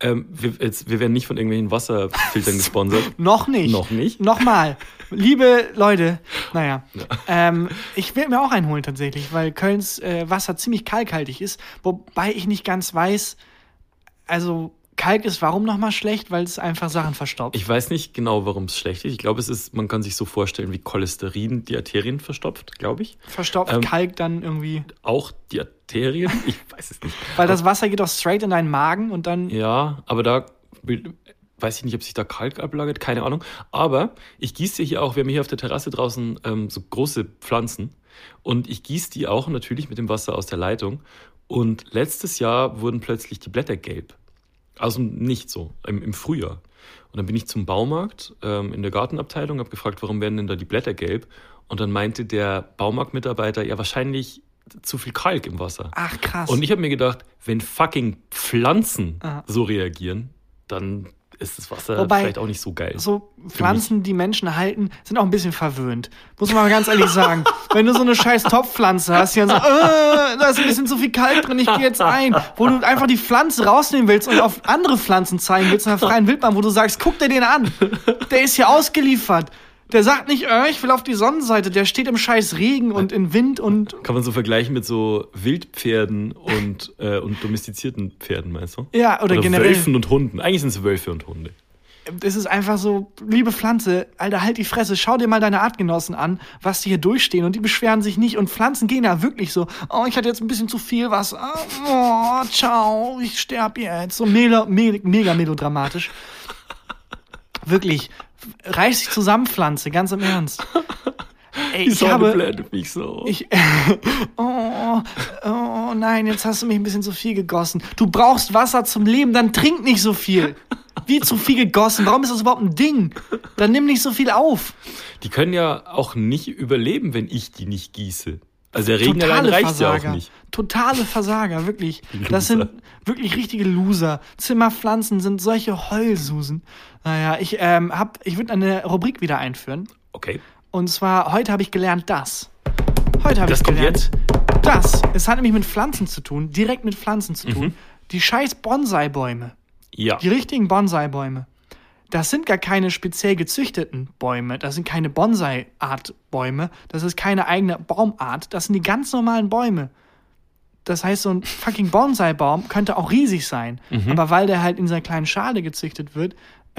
Ähm, wir, jetzt, wir werden nicht von irgendwelchen Wasserfiltern *laughs* gesponsert. Noch nicht. Noch nicht? Nochmal. *laughs* Liebe Leute, naja. Ähm, ich will mir auch einholen tatsächlich, weil Kölns äh, Wasser ziemlich kalkhaltig ist, wobei ich nicht ganz weiß, also Kalk ist warum nochmal schlecht, weil es einfach Sachen verstaubt. Ich weiß nicht genau, warum es schlecht ist. Ich glaube, es ist, man kann sich so vorstellen, wie Cholesterin die Arterien verstopft, glaube ich. Verstaubt Ähm, Kalk dann irgendwie, Auch die Arterien? Ich weiß es nicht. weil das Wasser geht doch straight in deinen Magen und dann Ja, aber da weiß ich nicht, ob sich da Kalk ablagert, keine Ahnung. Aber ich gieße hier auch, wir haben hier auf der Terrasse draußen ähm, so große Pflanzen und ich gieße die auch natürlich mit dem Wasser aus der Leitung. Und letztes Jahr wurden plötzlich die Blätter gelb. Also nicht so, im, im Frühjahr. Und dann bin ich zum Baumarkt ähm, in der Gartenabteilung, habe gefragt, warum werden denn da die Blätter gelb? Und dann meinte der Baumarktmitarbeiter, ja wahrscheinlich zu viel Kalk im Wasser. ach krass. Und ich habe mir gedacht, wenn fucking Pflanzen Aha. so reagieren, dann ist das Wasser Wobei, vielleicht auch nicht so geil. so Pflanzen, die Menschen halten, sind auch ein bisschen verwöhnt. Muss man mal ganz ehrlich sagen. *laughs* Wenn du so eine scheiß Topfpflanze hast, die dann so, äh, da ist ein bisschen zu viel Kalk drin, ich gehe jetzt ein. Wo du einfach die Pflanze rausnehmen willst und auf andere Pflanzen zeigen willst in der freien Wildbahn, wo du sagst, guck dir den an. Der ist hier ausgeliefert. Der sagt nicht, äh, ich will auf die Sonnenseite. Der steht im scheiß Regen und in Wind und Kann man so vergleichen mit so Wildpferden und, äh, und domestizierten Pferden, meinst du? ja, oder, generell. Wölfen und Hunden. Eigentlich sind es Wölfe und Hunde. Es ist einfach so, liebe Pflanze, Alter, halt die Fresse, schau dir mal deine Artgenossen an, was die hier durchstehen und die beschweren sich nicht und Pflanzen gehen ja wirklich so, oh, ich hatte jetzt ein bisschen zu viel Wasser, oh, ciao, ich sterb jetzt. So mega, mega melodramatisch. Wirklich, reiß dich zusammen, Pflanze, ganz im Ernst. *laughs* Ey, Die ich Sonne habe, blendet mich so. ich, *laughs* oh, oh nein, jetzt hast du mich ein bisschen zu viel gegossen. Du brauchst Wasser zum Leben, dann trink nicht so viel. Wie zu viel gegossen? Warum ist das überhaupt ein Ding? Dann nimm nicht so viel auf. die können ja auch nicht überleben, wenn ich die nicht gieße. Also der Regen allein reicht ja auch nicht. Totale Versager, wirklich. *laughs* Das sind wirklich richtige Loser. Zimmerpflanzen sind solche Heulsusen. Naja, ich ähm, hab, ich würde eine Rubrik wieder einführen. Okay. Und zwar, heute habe ich gelernt das. Heute habe ich gelernt das. Es hat nämlich mit Pflanzen zu tun, direkt mit Pflanzen zu Mhm. tun. Die scheiß Bonsai-Bäume. Ja. Die richtigen Bonsai-Bäume. Das sind gar keine speziell gezüchteten Bäume. Das sind keine Bonsai-Art-Bäume. Das ist keine eigene Baumart. Das sind die ganz normalen Bäume. Das heißt, so ein fucking Bonsai-Baum könnte auch riesig sein. Aber weil der halt in seiner kleinen Schale gezüchtet wird,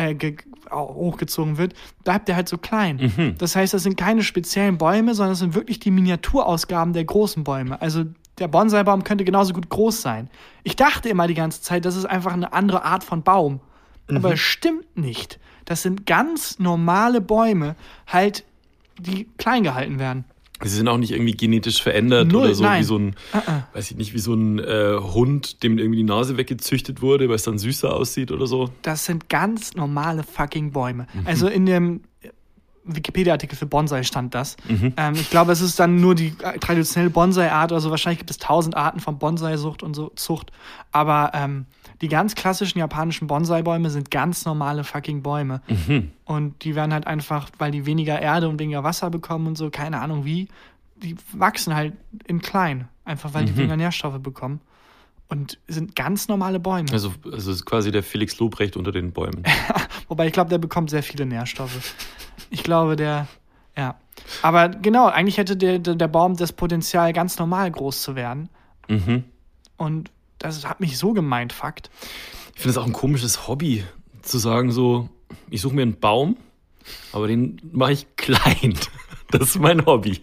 äh, hochgezogen wird, bleibt der halt so klein. Das heißt, das sind keine speziellen Bäume, sondern das sind wirklich die Miniaturausgaben der großen Bäume. Also der Bonsai-Baum könnte genauso gut groß sein. Ich dachte immer die ganze Zeit, das ist einfach eine andere Art von Baum. Aber es stimmt nicht. Das sind ganz normale Bäume, halt, die klein gehalten werden. Sie sind auch nicht irgendwie genetisch verändert Null, oder so nein. wie so ein, weiß ich nicht, wie so ein äh, Hund, dem irgendwie die Nase weggezüchtet wurde, weil es dann süßer aussieht oder so. Das sind ganz normale fucking Bäume. Also in dem Wikipedia-Artikel für Bonsai stand das. Ähm, ich glaube, es ist dann nur die traditionelle Bonsai-Art. Also wahrscheinlich gibt es tausend Arten von Bonsai-Sucht und so Zucht. Aber ähm, die ganz klassischen japanischen Bonsai-Bäume sind ganz normale fucking Bäume. Und die werden halt einfach, weil die weniger Erde und weniger Wasser bekommen und so, keine Ahnung wie, die wachsen halt in klein. Einfach weil die weniger Nährstoffe bekommen. Und sind ganz normale Bäume. Also, also es ist quasi der Felix Lobrecht unter den Bäumen. *laughs* Wobei ich glaube, der bekommt sehr viele Nährstoffe. Ich glaube, der, ja. Aber genau, eigentlich hätte der, der, Baum das Potenzial, ganz normal groß zu werden. mhm. Und das hat mich so gemeint, Fakt. Ich finde es auch ein komisches Hobby, zu sagen so, ich suche mir einen Baum, aber den mache ich klein. *laughs* Das ist mein Hobby.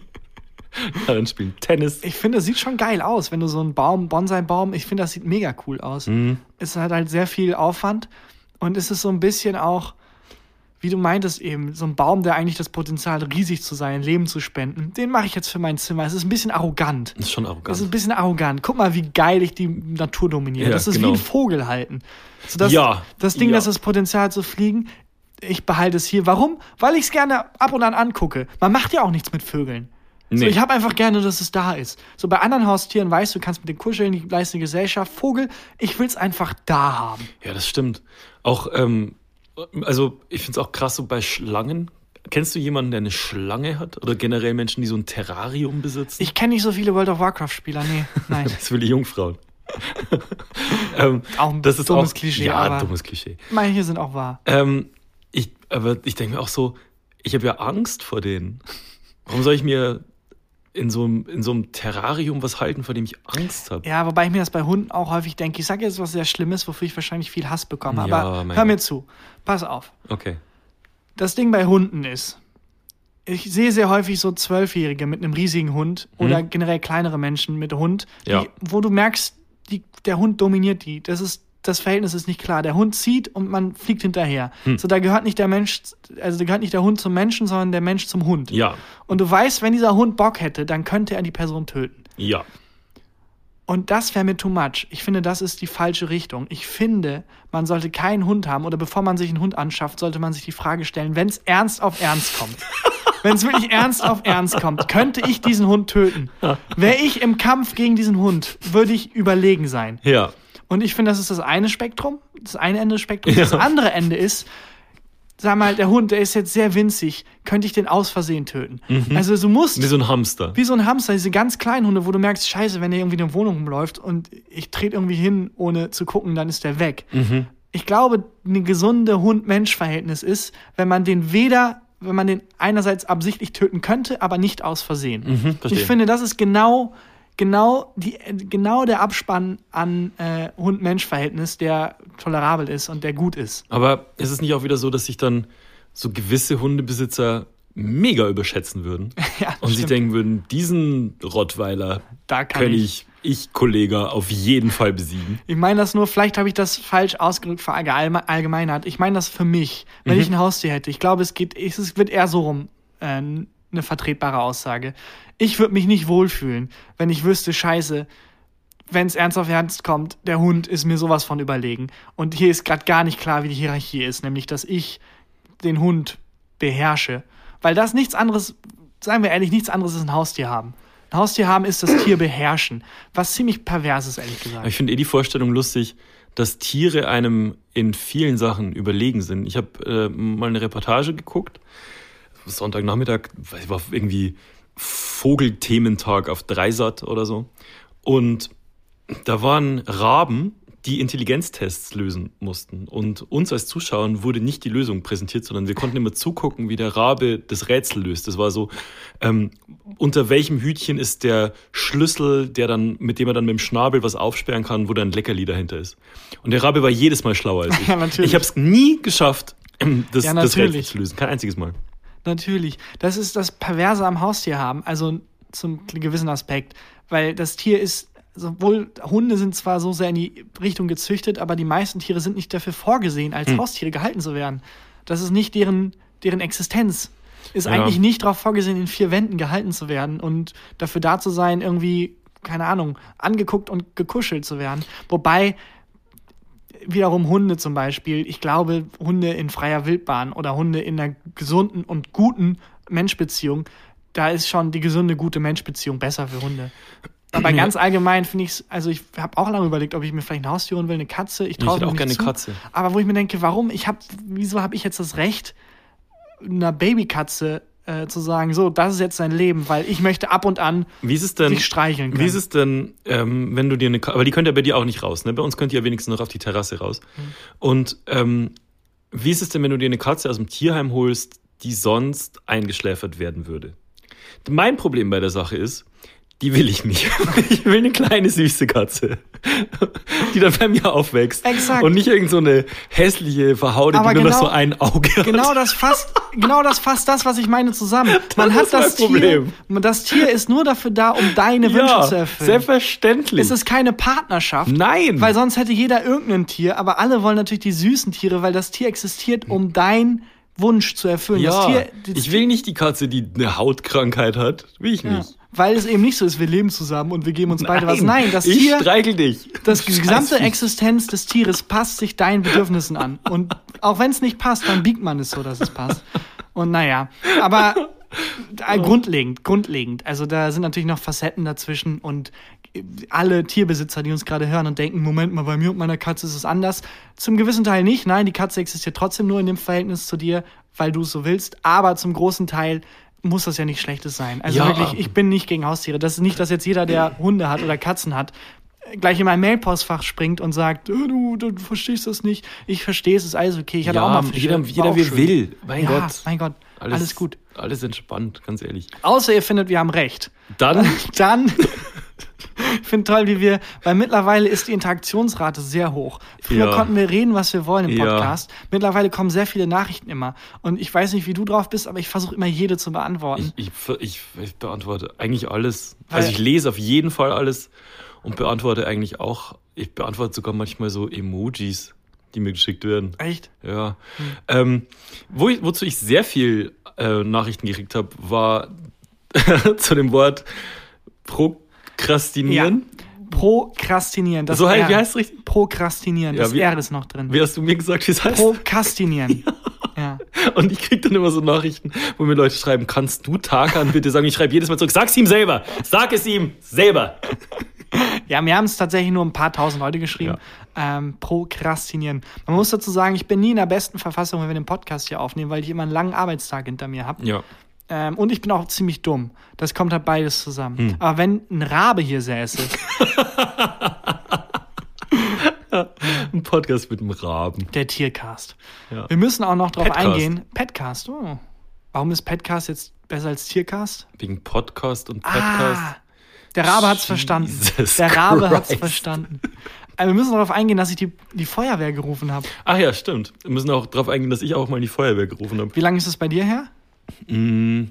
Darin spielen Tennis. Ich finde, es sieht schon geil aus, wenn du so einen Baum, Bonsai-Baum, ich finde, das sieht mega cool aus. Es hat halt sehr viel Aufwand und es ist so ein bisschen auch, wie du meintest eben, so ein Baum, der eigentlich das Potenzial riesig zu sein, Leben zu spenden. Den mache ich jetzt für mein Zimmer. Es ist ein bisschen arrogant. Das ist schon Das ist ein arrogant. bisschen arrogant. Guck mal, wie geil ich die Natur dominiere. Ja, das ist genau. wie ein Vogel halten. So das, Ja, das Ding, ja. das das Potenzial zu fliegen, ich behalte es hier. Warum? Weil ich es gerne ab und an angucke. Man macht ja auch nichts mit Vögeln. So, Nee. ich habe einfach gerne, dass es da ist. So bei anderen Haustieren weißt du, du kannst mit den kuscheln, die leisten Gesellschaft. Vogel, ich will es einfach da haben. Ja, das stimmt. Auch, ähm, also ich finde es auch krass so bei Schlangen. Kennst du jemanden, der eine Schlange hat? Oder generell Menschen, die so ein Terrarium besitzen? Ich kenne nicht so viele World of Warcraft-Spieler, nee, *laughs* nein. das ist für die Jungfrauen. *laughs* ähm, Auch ein das ist dummes auch, Klischee, Ja, dummes Klischee. Manche sind auch wahr. Ähm, ich, aber ich denke mir auch so, ich habe ja Angst vor denen. Warum soll ich mir in so, einem, in so einem Terrarium was halten, vor dem ich Angst habe? Ja, wobei ich mir das bei Hunden auch häufig denke. Ich sage jetzt was sehr Schlimmes, wofür ich wahrscheinlich viel Hass bekomme. Ja, Aber hör mir Gott. zu. Pass auf. Okay. Das Ding bei Hunden ist, ich sehe sehr häufig so Zwölfjährige mit einem riesigen Hund oder generell kleinere Menschen mit Hund, die. Ja. wo du merkst, die, der Hund dominiert die. Das ist das Verhältnis ist nicht klar. Der Hund zieht und man fliegt hinterher. Hm. So, da gehört nicht der Mensch, also da gehört nicht der Hund zum Menschen, sondern der Mensch zum Hund. Ja, Und du weißt, wenn dieser Hund Bock hätte, dann könnte er die Person töten. ja. Und das wäre mir too much. Ich finde, das ist die falsche Richtung. Ich finde, man sollte keinen Hund haben oder bevor man sich einen Hund anschafft, sollte man sich die Frage stellen, wenn es ernst auf ernst kommt. *laughs* wenn es wirklich ernst auf ernst kommt, könnte ich diesen Hund töten. Wäre ich im Kampf gegen diesen Hund, würde ich überlegen sein. Ja. Und ich finde, das ist das eine Spektrum, das eine Ende des Spektrums. Das andere Ende ist, sag mal, der Hund, der ist jetzt sehr winzig, könnte ich den aus Versehen töten. Also du musst Wie so ein Hamster. wie so ein Hamster, diese ganz kleinen Hunde, wo du merkst, scheiße, wenn der irgendwie in der Wohnung rumläuft und ich trete irgendwie hin, ohne zu gucken, dann ist der weg. Ich glaube, ein gesunde Hund-Mensch-Verhältnis ist, wenn man den weder, wenn man den einerseits absichtlich töten könnte, aber nicht aus Versehen. verstehe. ich finde, das ist genau, genau, die, genau der Abspann an äh, Hund-Mensch-Verhältnis, der tolerabel ist und der gut ist. Aber ist es nicht auch wieder so, dass sich dann so gewisse Hundebesitzer mega überschätzen würden *laughs* Ja, und sich denken würden, diesen Rottweiler Da kann kann ich- ich, ich Kollege, auf jeden Fall besiegen. Ich meine das nur, vielleicht habe ich das falsch ausgedrückt Allgemeinheit. Ich meine das für mich, wenn Mhm. ich ein Haustier hätte. Ich glaube, es geht, es wird eher so rum äh, eine vertretbare Aussage. Ich würde mich nicht wohlfühlen, wenn ich wüsste, scheiße, wenn es ernst auf ernst kommt, der Hund ist mir sowas von überlegen. Und hier ist gerade gar nicht klar, wie die Hierarchie ist, nämlich, dass ich den Hund beherrsche. Weil das nichts anderes, sagen wir ehrlich, nichts anderes ist ein Haustier haben. Ein Haustier haben ist das Tier beherrschen, was ziemlich pervers ist, ehrlich gesagt. Ich finde eh die Vorstellung lustig, dass Tiere einem in vielen Sachen überlegen sind. Ich habe äh, mal eine Reportage geguckt, Sonntagnachmittag, weil war irgendwie Vogelthementag auf Dreisat oder so. Und da waren Raben, die Intelligenztests lösen mussten. Und uns als Zuschauern wurde nicht die Lösung präsentiert, sondern wir konnten immer zugucken, wie der Rabe das Rätsel löst. Das war so, ähm, unter welchem Hütchen ist der Schlüssel, der dann, mit dem er dann mit dem Schnabel was aufsperren kann, wo dann ein Leckerli dahinter ist. Und der Rabe war jedes Mal schlauer als ich. *laughs* Ja, natürlich. Ich habe es nie geschafft, *clears throat* das, Ja, das Rätsel zu lösen. Kein einziges Mal. Natürlich. Das ist das Perverse am Haustier haben, also zum gewissen Aspekt. Weil das Tier ist, sowohl Hunde sind zwar so sehr in die Richtung gezüchtet, aber die meisten Tiere sind nicht dafür vorgesehen, als Hm. Haustiere gehalten zu werden. Das ist nicht deren, deren Existenz. Ist Ja. eigentlich nicht darauf vorgesehen, in vier Wänden gehalten zu werden und dafür da zu sein, irgendwie, keine Ahnung, angeguckt und gekuschelt zu werden. Wobei wiederum Hunde zum Beispiel, ich glaube, Hunde in freier Wildbahn oder Hunde in einer gesunden und guten Menschbeziehung, da ist schon die gesunde, gute Menschbeziehung besser für Hunde. Aber ganz allgemein finde ich es, also ich habe auch lange überlegt, ob ich mir vielleicht ein Haustier holen will, eine Katze. Ich traue mir auch nicht gerne zu. eine Katze. Aber wo ich mir denke, warum? Ich habe, wieso habe ich jetzt das Recht, einer Babykatze äh, zu sagen, so, das ist jetzt sein Leben, weil ich möchte ab und an Wie ist es denn? dich streicheln können. Wie ist es denn, ähm, wenn du dir eine Katze, aber die könnt ja bei dir auch nicht raus, ne? Bei uns könnt ihr ja wenigstens noch auf die Terrasse raus. Mhm. Und ähm, wie ist es denn, wenn du dir eine Katze aus dem Tierheim holst, die sonst eingeschläfert werden würde? Mein Problem bei der Sache ist, die will ich nicht. *laughs* Ich will eine kleine süße Katze, *laughs* die dann bei mir aufwächst. Exakt. Und nicht irgend so eine hässliche, verhaute, Aber die nur noch genau- so ein Auge hat. Genau das fasst, genau das fasst das, was ich meine, zusammen. *laughs* Man hat ist das Tier, Problem. das Tier ist nur dafür da, um deine Wünsche ja, zu erfüllen. selbstverständlich. Es ist keine Partnerschaft. Nein. Weil sonst hätte jeder irgendein Tier, aber alle wollen natürlich die süßen Tiere, weil das Tier existiert, um dein Wunsch zu erfüllen. das ja, Tier, das ich will nicht die Katze, die eine Hautkrankheit hat. Will ich Ja, nicht. Weil es eben nicht so ist, wir leben zusammen und wir geben uns beide was. Nein, das ich Tier, streichel dich. das Scheiß gesamte Viech. Existenz des Tieres passt sich deinen Bedürfnissen an. Und auch wenn es nicht passt, dann biegt man es so, dass es passt. Und naja, aber äh, grundlegend, grundlegend. Also da sind natürlich noch Facetten dazwischen und alle Tierbesitzer, die uns gerade hören und denken, Moment mal, bei mir und meiner Katze ist es anders. Zum gewissen Teil nicht. Nein, die Katze existiert trotzdem nur in dem Verhältnis zu dir weil du es so willst, aber zum großen Teil muss das ja nicht Schlechtes sein. Also Ja. wirklich, ich bin nicht gegen Haustiere. Das ist nicht, dass jetzt jeder, der Hunde hat oder Katzen hat, gleich in mein Mailpostfach springt und sagt, "Äh, du, du, du verstehst das nicht. Ich verstehe es, ist alles okay. Ich hatte Ja, auch mal Fische. jeder, jeder wie will. Mein ja, Gott. mein Gott, alles, gut. Alles entspannt, ganz ehrlich. Außer ihr findet, wir haben recht. Dann, *laughs* Dann, *laughs* ich finde toll, wie wir, weil mittlerweile ist die Interaktionsrate sehr hoch. Früher Ja. konnten wir reden, was wir wollen im Ja. Podcast. Mittlerweile kommen sehr viele Nachrichten immer. Und ich weiß nicht, wie du drauf bist, aber ich versuche immer jede zu beantworten. ich, ich, ich, ich beantworte eigentlich alles. Weil- Also ich lese auf jeden Fall alles und beantworte eigentlich auch, ich beantworte sogar manchmal so Emojis, die mir geschickt werden. Echt? Ja. Ähm, wo ich, wozu ich sehr viel äh, Nachrichten gekriegt habe, war *laughs* zu dem Wort Prokrastinieren. Prokrastinieren. Das So heißt, R. wie heißt es richtig? Prokrastinieren. Ja, Das wie- R ist noch drin. Wie hast du mir gesagt, wie es heißt? Prokrastinieren. *laughs* ja. Und ich krieg dann immer so Nachrichten, wo mir Leute schreiben, kannst du Tarkan bitte sagen? Ich schreibe jedes Mal zurück, sag's ihm selber. Sag es ihm selber. Ja, mir haben es tatsächlich nur ein paar tausend Leute geschrieben. Ähm, prokrastinieren. Man muss dazu sagen, ich bin nie in der besten Verfassung, wenn wir den Podcast hier aufnehmen, weil ich immer einen langen Arbeitstag hinter mir habe. Ja. Ähm, und ich bin auch ziemlich dumm. Das kommt halt beides zusammen. Hm. Aber wenn ein Rabe hier säße, *laughs* Ein Podcast mit einem Raben. der Tiercast. Ja. Wir müssen auch noch drauf Petcast. eingehen. Petcast. Oh. Warum ist Petcast jetzt besser als Tiercast? Wegen Podcast und Podcast. Ah, der Rabe hat's verstanden. Jesus Der Rabe hat's Christ. verstanden. Aber wir müssen darauf eingehen, dass ich die, die Feuerwehr gerufen habe. Ach ja, stimmt. Wir müssen auch darauf eingehen, dass ich auch mal die Feuerwehr gerufen habe. Wie lange ist es bei dir her? Mm,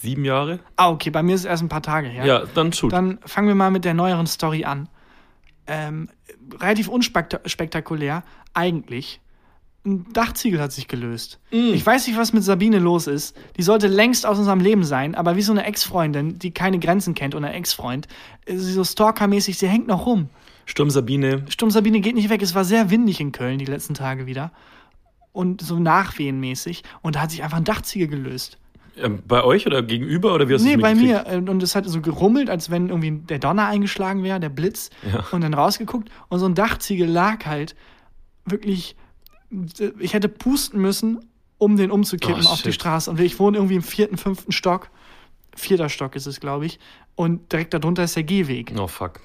sieben Jahre? Ah, okay, bei mir ist es erst ein paar Tage her. Ja, dann shoot. Dann fangen wir mal mit der neueren Story an. Ähm, relativ unspektakulär, eigentlich. Ein Dachziegel hat sich gelöst. Mm. Ich weiß nicht, was mit Sabine los ist. Die sollte längst aus unserem Leben sein, aber wie so eine Ex-Freundin, die keine Grenzen kennt oder ein Ex-Freund, ist sie so stalkermäßig, sie hängt noch rum. Sturm Sabine. Sturm Sabine geht nicht weg. Es war sehr windig in Köln die letzten Tage wieder. Und so nachwehenmäßig. Und da hat sich einfach ein Dachziegel gelöst. Ähm, bei euch oder gegenüber? Oder wie hast du Nee, bei mir. Äh, Und es hat so gerummelt, als wenn irgendwie der Donner eingeschlagen wäre, der Blitz. Ja. Und dann rausgeguckt. Und so ein Dachziegel lag halt wirklich. Ich hätte pusten müssen, um den umzukippen Oh, auf die. Straße. Und ich wohne irgendwie im vierten, fünften Stock. Vierter Stock ist es, glaube ich. Und direkt darunter ist der Gehweg. Oh, fuck.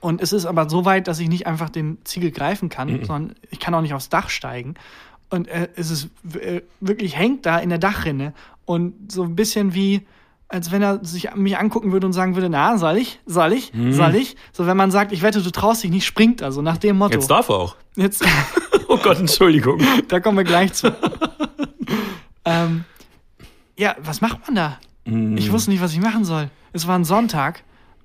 Und es ist aber so weit, dass ich nicht einfach den Ziegel greifen kann, Mhm. sondern ich kann auch nicht aufs Dach steigen. Und äh, es ist äh, wirklich hängt da in der Dachrinne und so ein bisschen wie, als wenn er sich mich angucken würde und sagen würde, na, soll ich? Soll ich? Soll ich? So, wenn man sagt, ich wette, du traust dich nicht, springt er, so nach dem Motto. Jetzt darf er auch. Jetzt, *laughs* Oh Gott, Entschuldigung. *laughs* da kommen wir gleich zu. *laughs* ähm, ja, was macht man da? Mhm. Ich wusste nicht, was ich machen soll. Es war ein Sonntag.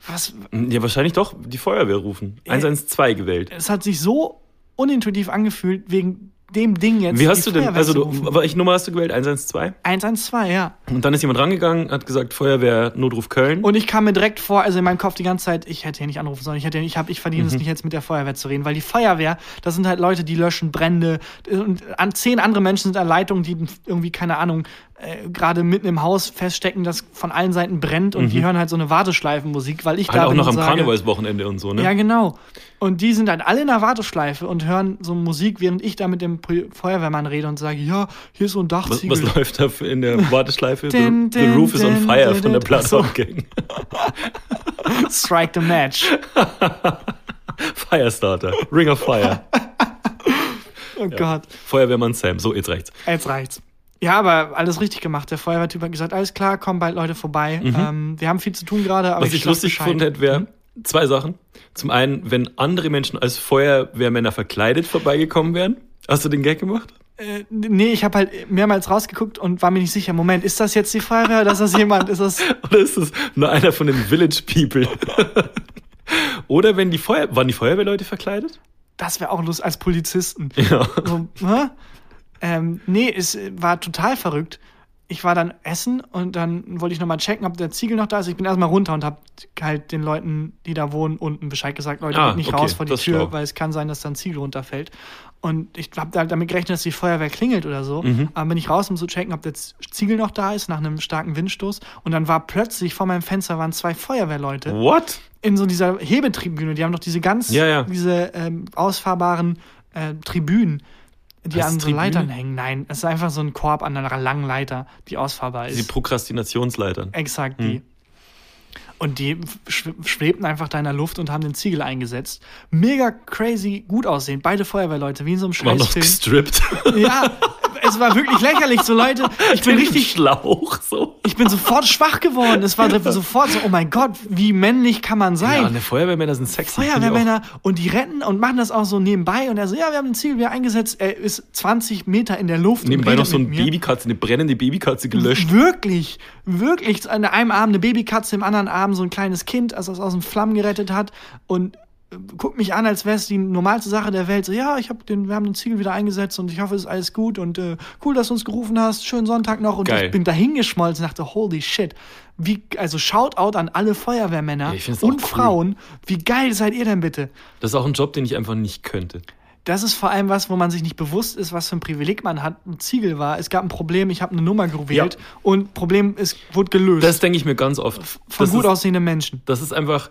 Was, Ja, wahrscheinlich doch die Feuerwehr rufen. 112 gewählt. es hat sich so unintuitiv angefühlt wegen dem Ding jetzt. Wie hast du denn, also du, welche Nummer hast du gewählt? 112? 112, ja. Und dann ist jemand rangegangen, hat gesagt, Feuerwehr, Notruf Köln. Und ich kam mir direkt vor, also in meinem Kopf die ganze Zeit, ich hätte hier nicht anrufen sollen, ich hätte, ich habe, ich verdiene Mhm. es nicht jetzt mit der Feuerwehr zu reden, weil die Feuerwehr, das sind halt Leute, die löschen Brände und an zehn andere Menschen sind an Leitungen, die irgendwie keine Ahnung äh, gerade mitten im Haus feststecken, das von allen Seiten brennt und die hören halt so eine Warteschleifenmusik, weil ich Mhm. halt da auch bin noch am sage, Karnevalswochenende und so, ne? Ja, genau. Und die sind halt alle in der Warteschleife und hören so Musik, während ich da mit dem Feuerwehrmann rede und sage, ja, hier ist so ein was, Dachziegel. was läuft da in der *laughs* Warteschleife? Din, the, Roof is on fire von der so. Plattform *laughs* Gang. Strike the match. *laughs* Firestarter. Ring of Fire. Oh Gott. Feuerwehrmann Sam. So, jetzt rechts. Jetzt reicht's. Ja, aber alles richtig gemacht. Der Feuerwehrtyp hat gesagt, alles klar, kommen bald Leute vorbei. Ähm, wir haben viel zu tun gerade, aber Mhm. Was ich sag lustig gefunden hätte, wäre zwei Sachen. Zum einen, wenn andere Menschen als Feuerwehrmänner verkleidet vorbeigekommen wären. Hast du den Gag gemacht? Äh, nee, ich habe halt mehrmals rausgeguckt und war mir nicht sicher. Moment, ist das jetzt die Feuerwehr oder ist das jemand? Ist das *laughs* Oder ist das nur einer von den Village People? *laughs* Oder wenn die Feuer... Waren die Feuerwehrleute verkleidet? das wäre auch lustig als Polizisten. Ja. So? Ähm, nee, es äh, war total verrückt. Ich war dann essen und dann wollte ich nochmal checken, ob der Ziegel noch da ist. Ich bin erstmal runter und habe halt den Leuten, die da wohnen, unten Bescheid gesagt, Leute, Ah, geht nicht okay, raus vor die Tür, weil es kann sein, dass da ein Ziegel runterfällt. Und ich habe halt damit gerechnet, dass die Feuerwehr klingelt oder so. Mhm. Aber bin ich raus, um zu checken, ob der Ziegel noch da ist, nach einem starken Windstoß. Und dann war plötzlich vor meinem Fenster waren zwei Feuerwehrleute What? in so dieser Hebetribüne. Die haben doch diese ganz, Ja, ja. diese ähm, ausfahrbaren äh, Tribünen. Die Heißt an so Leitern hängen. Nein, es ist einfach so ein Korb an einer langen Leiter, die ausfahrbar ist. Die Prokrastinationsleitern. Exakt Hm. die. Und die schw- schwebten einfach da in der Luft und haben den Ziegel eingesetzt. Mega crazy gut aussehen. Beide Feuerwehrleute, wie in so einem War noch Scheißfilm. gestrippt. Ja, *laughs* es war wirklich lächerlich. So Leute, ich bin richtig, Schlauch, so. ich bin sofort schwach geworden. Es war sofort so, oh mein Gott, wie männlich kann man sein? Ja, ne Feuerwehrmänner sind sexy. Feuerwehrmänner und die retten und machen das auch so nebenbei und er so, ja, wir haben den Ziegel wieder eingesetzt, er ist 20 Meter in der Luft. Nebenbei und noch so eine. Babykatze, eine brennende Babykatze gelöscht. Wirklich, wirklich. An einem Arm eine Babykatze, im anderen Arm so ein kleines Kind, als das aus den Flammen gerettet hat und guckt mich an, als wäre es die normalste Sache der Welt. So, ja, ich hab den, wir haben den Ziegel wieder eingesetzt und ich hoffe, es ist alles gut und äh, cool, dass du uns gerufen hast. Schönen Sonntag noch. Und Geil. ich bin dahingeschmolzen und dachte, holy shit. Wie, also Shoutout an alle Feuerwehrmänner Ja, und cool. Frauen. Wie geil seid ihr denn bitte? Das ist auch ein Job, den ich einfach nicht könnte. Das ist vor allem was, wo man sich nicht bewusst ist, was für ein Privileg man hat. Ein Ziegel war. Es gab ein Problem, ich habe eine Nummer gewählt Ja. und Problem ist, wurde gelöst. Das denke ich mir ganz oft. von das gut ist, aussehenden Menschen. Das ist einfach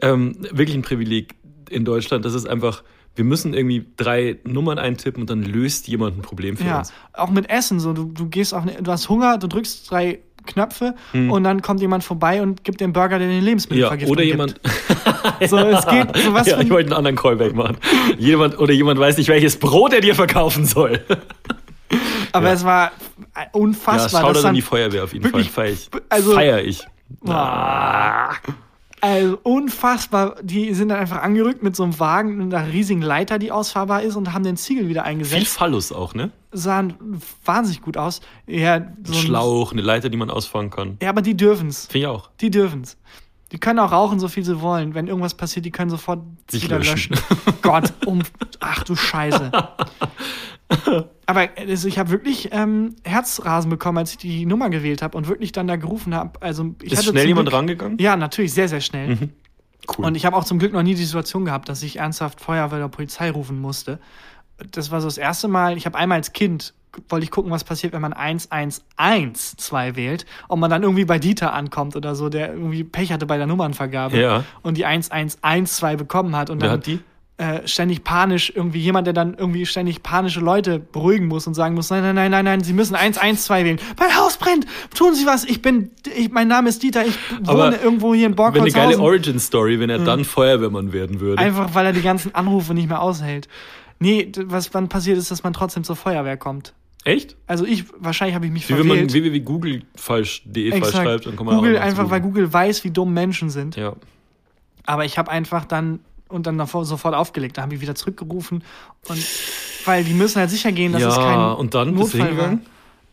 ähm, wirklich ein Privileg in Deutschland. Das ist einfach, wir müssen irgendwie drei Nummern eintippen und dann löst jemand ein Problem für Ja, uns. auch mit Essen. So, du, du gehst auf, du hast Hunger, du drückst drei Knöpfe und dann kommt jemand vorbei und gibt den Burger, der den Lebensmittelvergiftung Hm. Ja, oder gibt. jemand, *laughs* So, es geht so was ja, ich wollte einen anderen Callback machen. jemand oder jemand weiß nicht, welches Brot er dir verkaufen soll. *laughs* aber ja. es war Ja, unfassbar. schau dass da an dann- die Feuerwehr auf jeden Fall. Feier ich. also- Feier ich. Ah. Also unfassbar. Die sind dann einfach angerückt mit so einem Wagen, mit einer riesigen Leiter, die ausfahrbar ist und haben den Ziegel wieder Viel eingesetzt. Phallus auch, ne? Sahen wahnsinnig gut aus. Ja, so ein- Schlauch, eine Leiter, die man ausfahren kann. Ja, aber die dürfen's. Finde ich auch. Die dürfen's. Die können auch rauchen, so viel sie wollen. Wenn irgendwas passiert, die können sofort Sich wieder löschen. löschen. Gott, um. Ach du Scheiße. *laughs* *laughs* Aber also ich habe wirklich ähm, Herzrasen bekommen, als ich die Nummer gewählt habe und wirklich dann da gerufen habe. Also ich Ist hatte schnell jemand Glück, rangegangen? Ja, natürlich, sehr, sehr schnell. Cool. Und ich habe auch zum Glück noch nie die Situation gehabt, dass ich ernsthaft Feuerwehr oder Polizei rufen musste. Das war so das erste Mal. Ich habe einmal als Kind wollte ich gucken, was passiert, wenn man 1112 wählt und man dann irgendwie bei Dieter ankommt oder so, der irgendwie Pech hatte bei der Nummernvergabe Ja. und die 1112 bekommen hat und Wer dann hat die? Äh, ständig panisch irgendwie jemand, der dann irgendwie ständig panische Leute beruhigen muss und sagen muss, nein, nein, nein, nein, nein, Sie müssen 112 wählen. Mein Haus brennt. Tun Sie was. Ich bin, ich, mein Name ist Dieter. Ich Aber wohne irgendwo hier in Wäre eine geile Borkhaushausen. Origin-Story, wenn er dann Feuerwehrmann werden würde. Einfach, weil er die ganzen Anrufe nicht mehr aushält. Nee, was dann passiert ist, dass man trotzdem zur Feuerwehr kommt. Echt? Also ich, wahrscheinlich habe ich mich Wie wenn man verwählt. www.google falsch, Exakt. schreibt, dann kann man Google auch einfach, weil Google weiß, wie dumm Menschen sind. Ja. Aber ich habe einfach dann und dann sofort aufgelegt. Da haben die wieder zurückgerufen und weil die müssen halt sicher gehen, dass Ja, es kein und dann Notfall war.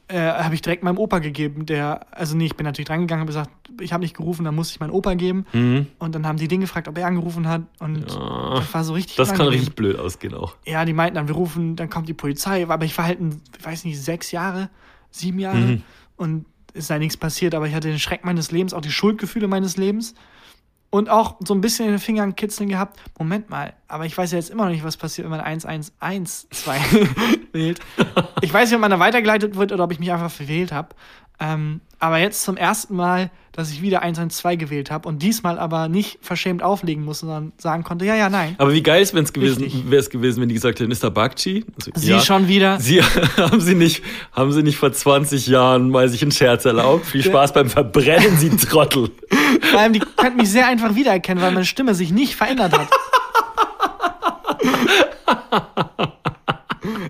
Äh, habe ich direkt meinem Opa gegeben, der, also nee, ich bin natürlich drangegangen, habe gesagt, ich habe nicht gerufen, dann musste ich meinen Opa geben. Mhm. Und dann haben die den gefragt, ob er angerufen hat. Und Ja. das war so richtig. Das kann richtig blöd ausgehen auch. Ja, die meinten dann, wir rufen, dann kommt die Polizei. Aber ich war halt, ein, ich weiß nicht, sechs Jahre, sieben Jahre. Mhm. Und es ist da nichts passiert, aber ich hatte den Schreck meines Lebens, auch die Schuldgefühle meines Lebens. Und auch so ein bisschen in den Fingern kitzeln gehabt. Moment mal, aber ich weiß ja jetzt immer noch nicht, was passiert, wenn man 1112 *laughs* wählt. Ich weiß nicht, ob man da weitergeleitet wird oder ob ich mich einfach verwählt habe. Ähm, aber jetzt zum ersten Mal, dass ich wieder 112 gewählt habe und diesmal aber nicht verschämt auflegen musste, sondern sagen konnte, ja, ja, nein. Aber wie geil ist, wenn es gewesen, wäre es gewesen, wenn die gesagt hätten, Mr. Bakchi? Also, Sie schon wieder. Sie *laughs* haben sie nicht, haben sie nicht vor 20 Jahren mal sich einen Scherz erlaubt? Viel Spaß beim Verbrennen, Sie Trottel. *laughs* Vor allem, die könnten mich sehr einfach wiedererkennen, weil meine Stimme sich nicht verändert hat. *laughs*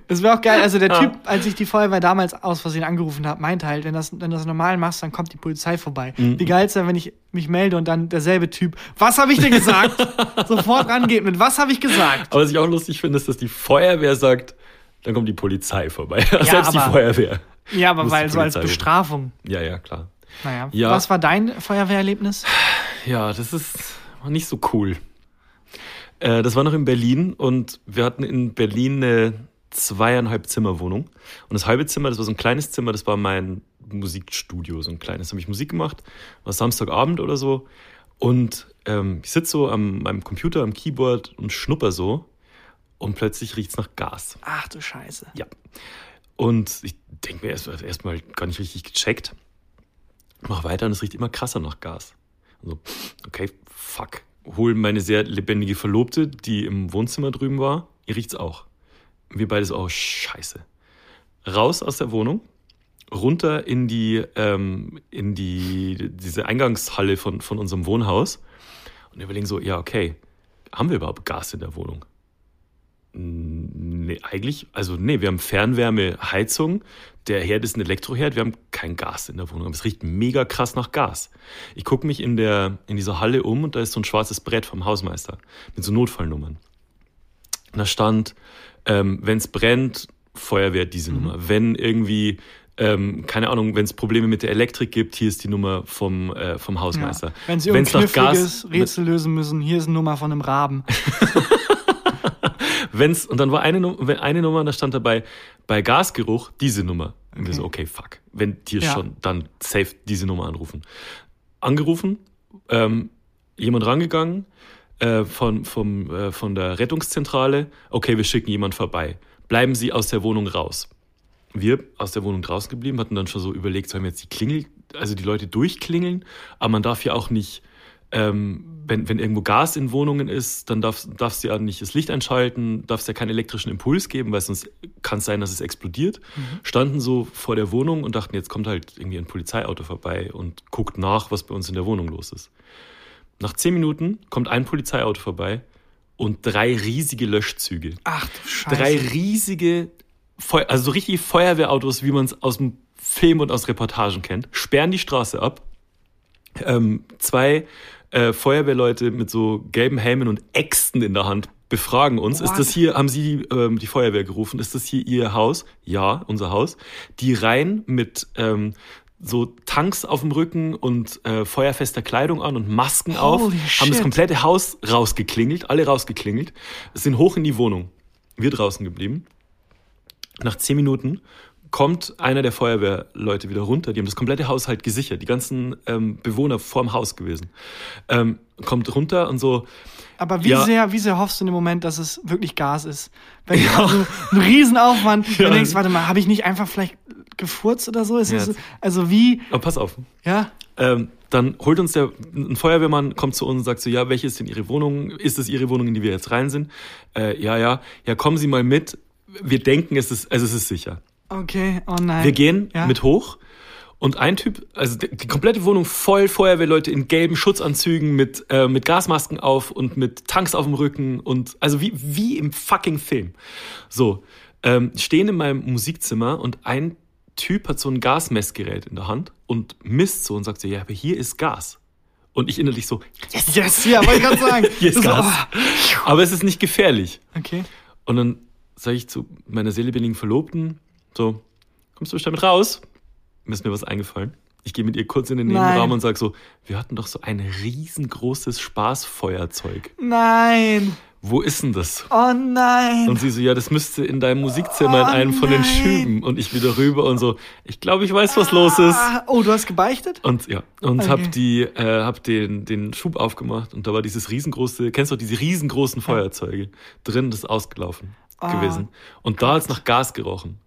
Es wäre auch geil, also der Typ, als ich die Feuerwehr damals aus Versehen angerufen habe, meinte halt, wenn das, wenn du das normal machst, dann kommt die Polizei vorbei. Wie geil ist denn, wenn ich mich melde und dann derselbe Typ, was habe ich dir gesagt? *laughs* Sofort rangeht mit, was habe ich gesagt? Aber was ich auch lustig finde, ist, dass die Feuerwehr sagt, dann kommt die Polizei vorbei. *laughs* Selbst die aber- Feuerwehr. Ja, aber weil die so als. Bestrafung. Ja, ja, klar. Naja. Ja. Was war dein Feuerwehrerlebnis? Ja, das ist nicht so cool. Äh, das war noch in Berlin und wir hatten in Berlin eine zweieinhalb Zimmer Wohnung. Und das halbe Zimmer, das war so ein kleines Zimmer, das war mein Musikstudio, so ein kleines. Da habe ich Musik gemacht, war Samstagabend oder so. Und ähm, ich sitze so am meinem Computer, am Keyboard und schnupper so. Und plötzlich riecht's nach Gas. Ach du Scheiße. Ja. Und ich denke mir erst erst mal gar nicht richtig gecheckt. Mach weiter und es riecht immer krasser nach Gas. Also, okay, fuck. Hol meine sehr lebendige Verlobte, die im Wohnzimmer drüben war. Ihr riecht's auch. Wir beide so, oh scheiße. Raus aus der Wohnung, runter in die, ähm, in die, diese Eingangshalle von, von unserem Wohnhaus und überlegen so, ja, okay, haben wir überhaupt Gas in der Wohnung? Nee, eigentlich, also nee, wir haben Fernwärme, Heizung, der Herd ist ein Elektroherd, wir haben kein Gas in der Wohnung, aber es riecht mega krass nach Gas. Ich gucke mich in, der, in dieser Halle um und da ist so ein schwarzes Brett vom Hausmeister mit so Notfallnummern. Und da stand, ähm, wenn es brennt, Feuerwehr diese mhm. Nummer. Wenn irgendwie ähm, keine Ahnung, wenn es Probleme mit der Elektrik gibt, hier ist die Nummer vom, äh, vom Hausmeister. Ja. Wenn Sie irgendein kniffliges Rätsel lösen müssen, hier ist eine Nummer von einem Raben. *laughs* Wenn's, und dann war eine, eine Nummer, da stand dabei, bei Gasgeruch diese Nummer. Und okay. wir so, okay, fuck. Wenn hier ja. schon, dann safe diese Nummer anrufen. Angerufen, ähm, jemand rangegangen äh, von, vom, äh, von der Rettungszentrale, okay, wir schicken jemand vorbei. Bleiben Sie aus der Wohnung raus wir aus der Wohnung draußen geblieben, hatten dann schon so überlegt, sollen wir jetzt die Klingel, also die Leute durchklingeln, aber man darf ja auch nicht, ähm, wenn, wenn irgendwo Gas in Wohnungen ist, dann darf, darfst du ja nicht das Licht einschalten, darfst ja keinen elektrischen Impuls geben, weil sonst kann es sein, dass es explodiert. Mhm. Standen so vor der Wohnung und dachten, jetzt kommt halt irgendwie ein Polizeiauto vorbei und guckt nach, was bei uns in der Wohnung los ist. Nach zehn Minuten kommt ein Polizeiauto vorbei und drei riesige Löschzüge. Ach du Scheiße. Drei riesige Feu also so richtig Feuerwehrautos, wie man es aus dem Film und aus Reportagen kennt, sperren die Straße ab. Ähm, zwei äh, Feuerwehrleute mit so gelben Helmen und Äxten in der Hand befragen uns. What? Ist das hier, haben Sie ähm, die Feuerwehr gerufen? Ist das hier Ihr Haus? Ja, unser Haus. Die rein mit ähm, so Tanks auf dem Rücken und äh, feuerfester Kleidung an und Masken Holy auf, shit. haben das komplette Haus rausgeklingelt, alle rausgeklingelt, sind hoch in die Wohnung. Wir draußen geblieben. Nach zehn Minuten kommt einer der Feuerwehrleute wieder runter. Die haben das komplette Haus halt gesichert, die ganzen ähm, Bewohner vorm Haus gewesen. Ähm, kommt runter und so. Aber wie, ja, sehr, wie sehr hoffst du in dem Moment, dass es wirklich Gas ist? Wenn ja. du also einen Riesenaufwand, *laughs* ja. wenn du denkst, warte mal, habe ich nicht einfach vielleicht gefurzt oder so? Ist ja. das, also wie. Aber pass auf. Ja. Ähm, dann holt uns der ein Feuerwehrmann, kommt zu uns und sagt so, ja, welche ist denn Ihre Wohnung? Ist es Ihre Wohnung, in die wir jetzt rein sind? Äh, ja, ja. Ja, kommen Sie mal mit wir denken, es ist, also es ist sicher. Okay, oh nein. Wir gehen ja. mit hoch und ein Typ, also die, komplette Wohnung voll Feuerwehrleute in gelben Schutzanzügen mit, äh, mit Gasmasken auf und mit Tanks auf dem Rücken und also wie, wie im fucking Film. So, ähm, stehen in meinem Musikzimmer und ein Typ hat so ein Gasmessgerät in der Hand und misst so und sagt so, ja, aber hier ist Gas. Und ich innerlich so, yes, yes, ja, wollte ich gerade sagen. *laughs* hier ist Gas. Oh. Aber es ist nicht gefährlich. Okay. Und dann sage ich zu meiner seelebenigen Verlobten, so, kommst du damit raus? Mir ist mir was eingefallen. Ich gehe mit ihr kurz in den Nebenraum und sage so, wir hatten doch so ein riesengroßes Spaßfeuerzeug. Nein. Wo ist denn das? Oh nein. Und sie so, ja, das müsste in deinem Musikzimmer oh in einem von den Schüben. Und ich wieder rüber und so, ich glaube, ich weiß, was ah. los ist. Oh, du hast gebeichtet? Und ja, und okay. hab die, äh, hab den, den Schub aufgemacht und da war dieses riesengroße, kennst du diese riesengroßen Feuerzeuge drin, das ist ausgelaufen oh, gewesen. Und da hat es nach Gas gerochen.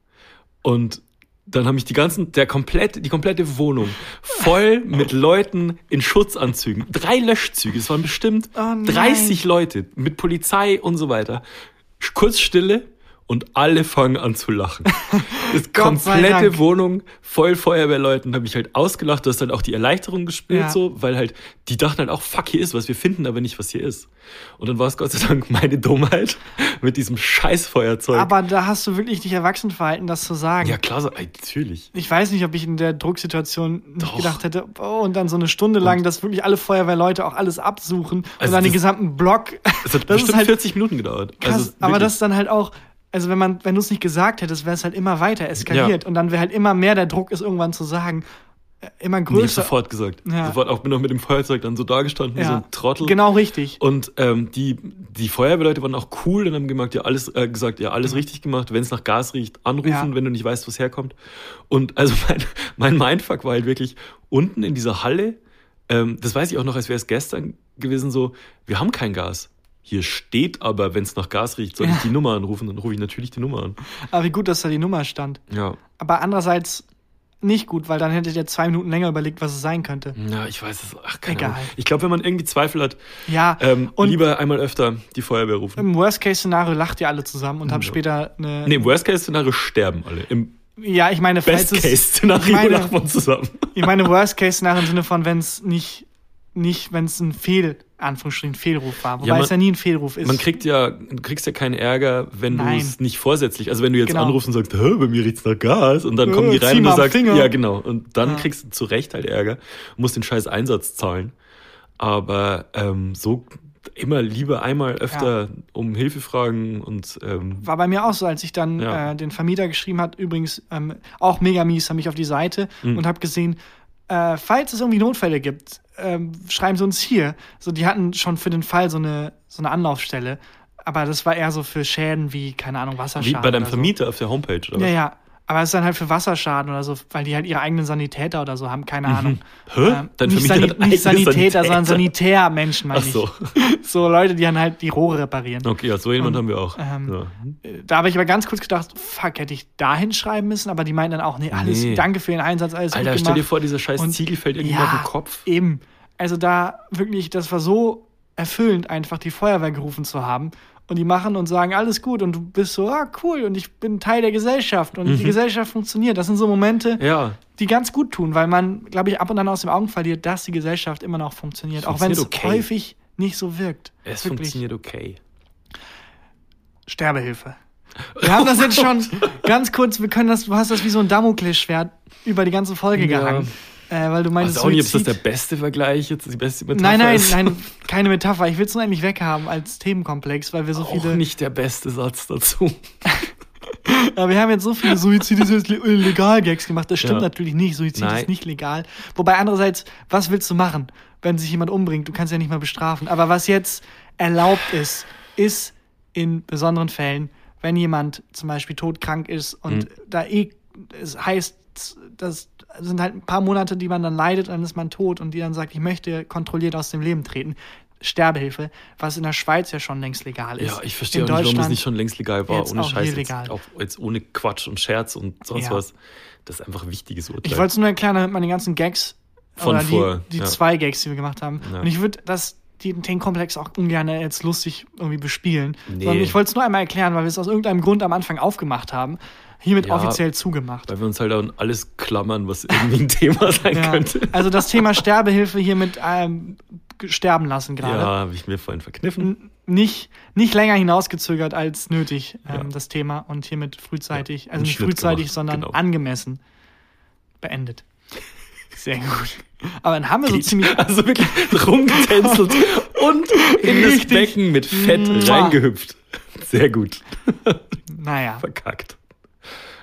Und dann haben mich die ganzen, der komplette, die komplette Wohnung voll mit Leuten in Schutzanzügen. Drei Löschzüge, es waren bestimmt oh 30 Leute mit Polizei und so weiter. Kurz Stille, und alle fangen an zu lachen. *laughs* Das komplette Wohnung voll Feuerwehrleuten habe ich halt ausgelacht. Du hast halt auch die Erleichterung gespürt, ja. so, weil halt die dachten halt auch, fuck, hier ist was, wir finden aber nicht, was hier ist. Und dann war es Gott sei Dank meine Dummheit *laughs* mit diesem Scheißfeuerzeug. Aber da hast du wirklich nicht erwachsen verhalten, das zu sagen. Ja, klar, natürlich. Ich weiß nicht, ob ich in der Drucksituation nicht gedacht hätte, oh, und dann so eine Stunde lang, und dass wirklich alle Feuerwehrleute auch alles absuchen also und dann den gesamten Block. Es hat *laughs* das bestimmt halt 40 Minuten gedauert. Krass, also, aber das ist dann halt auch, also wenn man, wenn du es nicht gesagt hättest, wäre es halt immer weiter eskaliert ja. und dann wäre halt immer mehr der Druck ist, irgendwann zu sagen, äh, immer größer. Nee, ich sofort gesagt. Ja. Sofort auch bin auch mit dem Feuerzeug dann so dagestanden ja. wie so ein Trottel. Genau richtig. Und ähm, die, die Feuerwehrleute waren auch cool und haben gemacht, ja, alles, äh, gesagt, ja, alles mhm. richtig gemacht. Wenn es nach Gas riecht, anrufen, ja. wenn du nicht weißt, wo es herkommt. Und also *laughs* mein, mein Mindfuck war halt wirklich unten in dieser Halle, ähm, das weiß ich auch noch, als wäre es gestern gewesen, so, wir haben kein Gas. Hier steht aber, wenn es nach Gas riecht, soll ich die Nummer anrufen, dann rufe ich natürlich die Nummer an. Aber wie gut, dass da die Nummer stand. Ja. Aber andererseits, nicht gut, weil dann hättet ihr zwei Minuten länger überlegt, was es sein könnte. Ja, ich weiß es. Ach, keine Egal. Ahnung. Ich glaube, wenn man irgendwie Zweifel hat, Ja, ähm, und lieber einmal öfter die Feuerwehr rufen. im Worst-Case-Szenario lacht ihr alle zusammen und habt Ja. später eine. Nee, im Worst-Case-Szenario sterben alle. Im ja, ich meine. Best-Case-Szenario lachen wir zusammen. Ich meine, Worst-Case-Szenario im Sinne von, wenn es nicht, nicht wenn es ein Fehl, Anführungsstrichen, Fehlruf war. Wobei Ja, man- es ja nie ein Fehlruf ist. Man kriegt ja, du kriegst ja keinen Ärger, wenn du es nicht vorsätzlich, also wenn du jetzt Genau. anrufst und sagst, Hä, bei mir riecht's nach Gas und dann Äh, kommen die rein und du sagst, Finger. ja genau, und dann Ja. kriegst du zu Recht halt Ärger, musst den scheiß Einsatz zahlen, aber ähm, so immer lieber einmal öfter um Hilfe fragen und ähm, war bei mir auch so, als ich dann Ja. äh, den Vermieter geschrieben hat, übrigens ähm, auch mega mies, habe ich auf die Seite Mhm. und habe gesehen, äh, falls es irgendwie Notfälle gibt, ähm, schreiben sie uns hier. So, die hatten schon für den Fall so eine, so eine Anlaufstelle, aber das war eher so für Schäden wie, keine Ahnung, wie Wasserschaden. bei deinem Vermieter auf der Homepage, oder So. Ja, ja. Aber es ist dann halt für Wasserschaden oder so, weil die halt ihre eigenen Sanitäter oder so haben, keine Ahnung. Hä? Ähm, Dein nicht, Sani hat eigene nicht Sanitäter, sondern Sanitäter? Sanitärmenschen, meine Ach so. ich. *laughs* So Leute, die dann halt die Rohre reparieren. Okay, ja, so jemand haben wir auch. ähm, ja. Da habe ich aber ganz kurz gedacht, fuck, hätte ich da hinschreiben müssen, aber die meinten dann auch, nee, alles, Nee. danke für den Einsatz, alles Alter, stell dir vor, dieser scheiß Und- Ziegel fällt irgendwie ja, auf den Kopf. Eben. Also da wirklich, das war so erfüllend, einfach die Feuerwehr gerufen zu haben. Und die machen und sagen, alles gut. Und du bist so, ah, cool. Und ich bin Teil der Gesellschaft. Und die Gesellschaft funktioniert. Das sind so Momente, Mhm. Ja, die ganz gut tun, weil man, glaube ich, ab und an aus den Augen verliert, dass die Gesellschaft immer noch funktioniert. Auch wenn es okay. häufig nicht so wirkt. es Wirklich. funktioniert okay. Sterbehilfe. Wir haben das jetzt schon *laughs* ganz kurz, wir können das, du hast das wie so ein Damoklesschwert über die ganze Folge Ja. gehangen. Äh, weil du meinst, weiß auch nicht, ob das Suizid- der beste Vergleich jetzt, die beste Metapher Nein, nein, ist. nein, *laughs* keine Metapher. Ich will es nur endlich weghaben als Themenkomplex, weil wir so Auch viele. nicht der beste Satz dazu. *laughs* Aber wir haben jetzt so viele Suizid ist jetzt legal Gags gemacht. Das stimmt Ja. natürlich nicht. Suizid Nein. ist nicht legal. Wobei andererseits, was willst du machen, wenn sich jemand umbringt? Du kannst ja nicht mal bestrafen. Aber was jetzt erlaubt ist, ist in besonderen Fällen, wenn jemand zum Beispiel todkrank ist und Mhm. da eh es heißt, das sind halt ein paar Monate, die man dann leidet, dann ist man tot und die dann sagt, ich möchte kontrolliert aus dem Leben treten. Sterbehilfe, was in der Schweiz ja schon längst legal ist. Ja, ich verstehe In auch nicht, warum Deutschland- nicht schon längst legal war. jetzt Ohne auch Scheiß. Jetzt, auch jetzt ohne Quatsch und Scherz und sonst Ja. was. Das ist einfach ein wichtiges Urteil. Ich wollte es nur erklären, damit man die ganzen Gags Von oder vor, die, die ja. zwei Gags, die wir gemacht haben. Ja. Und ich würde das die, den Komplex auch ungern jetzt lustig irgendwie bespielen. Nee. Sondern ich wollte es nur einmal erklären, weil wir es aus irgendeinem Grund am Anfang aufgemacht haben. Hiermit Ja. offiziell zugemacht. Weil wir uns halt an alles klammern, was irgendwie ein *laughs* Thema sein Ja. könnte. Also das Thema Sterbehilfe hiermit ähm, sterben lassen gerade. Ja, habe ich mir vorhin verkniffen. N- Nicht, nicht länger hinausgezögert als nötig, ähm, Ja. das Thema. Und hiermit frühzeitig, also nicht Schnitt frühzeitig, gemacht, sondern genau. angemessen beendet. Sehr gut. Aber dann haben wir so Geht. ziemlich *laughs* Also wirklich rumgetänzelt *laughs* und in das Richtig. Becken mit Fett reingehüpft. Sehr gut. Naja, Verkackt.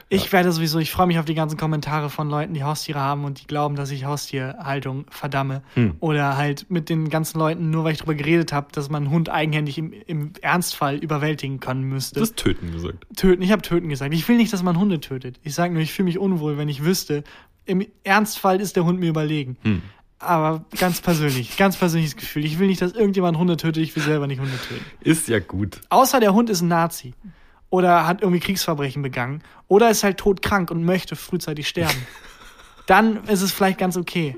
Ich werde sowieso, ich freue mich auf die ganzen Kommentare von Leuten, die Haustiere haben und die glauben, dass ich Haustierhaltung verdamme. Hm. Oder halt mit den ganzen Leuten, nur weil ich darüber geredet habe, dass man einen Hund eigenhändig im, im Ernstfall überwältigen können müsste. Du hast Töten gesagt. töten, ich habe töten gesagt. Ich will nicht, dass man Hunde tötet. Ich sage nur, ich fühle mich unwohl, wenn ich wüsste, im Ernstfall ist der Hund mir überlegen. Hm. Aber ganz persönlich, *laughs* ganz persönliches Gefühl. Ich will nicht, dass irgendjemand Hunde tötet, ich will selber nicht Hunde töten. Ist ja gut. Außer der Hund ist ein Nazi. Oder hat irgendwie Kriegsverbrechen begangen. Oder ist halt todkrank und möchte frühzeitig sterben. *laughs* Dann ist es vielleicht ganz okay.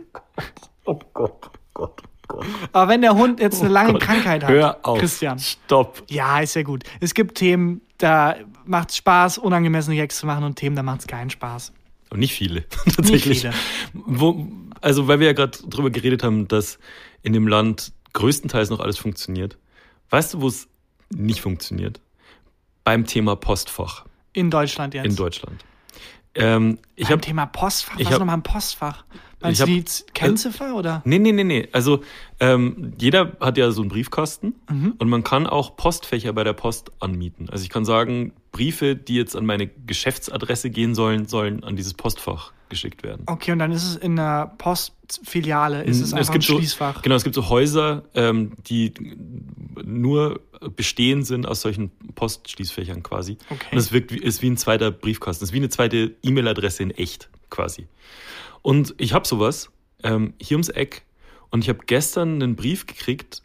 Oh Gott, oh Gott, oh Gott. Aber wenn der Hund jetzt eine lange Gott. Krankheit hat, Hör auf. Christian. Stopp. Ja, ist ja gut. Es gibt Themen, da macht es Spaß, unangemessene Gags zu machen und Themen, da macht es keinen Spaß. Und nicht viele, *laughs* tatsächlich. viele. Wo, also, weil wir ja gerade drüber geredet haben, dass in dem Land größtenteils noch alles funktioniert. Weißt du, wo es nicht funktioniert? Beim Thema Postfach In Deutschland jetzt. in Deutschland. Ähm, ich Beim habe Thema Postfach. ich Was hab- nochmal ein Postfach? Meinst ich du hab- die Kennziffer oder? Nee, nee, nee, nee. Also ähm, jeder hat ja so einen Briefkasten Mhm. und man kann auch Postfächer bei der Post anmieten. Also ich kann sagen, Briefe, die jetzt an meine Geschäftsadresse gehen sollen, sollen an dieses Postfach geschickt werden. Okay, und dann ist es in einer Postfiliale, ist es einfach ein so, Schließfach. Genau, es gibt so Häuser, ähm, die nur bestehen sind aus solchen Postschließfächern quasi. Okay. Und es wirkt wie, ist wie ein zweiter Briefkasten, es ist wie eine zweite E-Mail-Adresse in echt quasi. Und ich habe sowas ähm, hier ums Eck und ich habe gestern einen Brief gekriegt,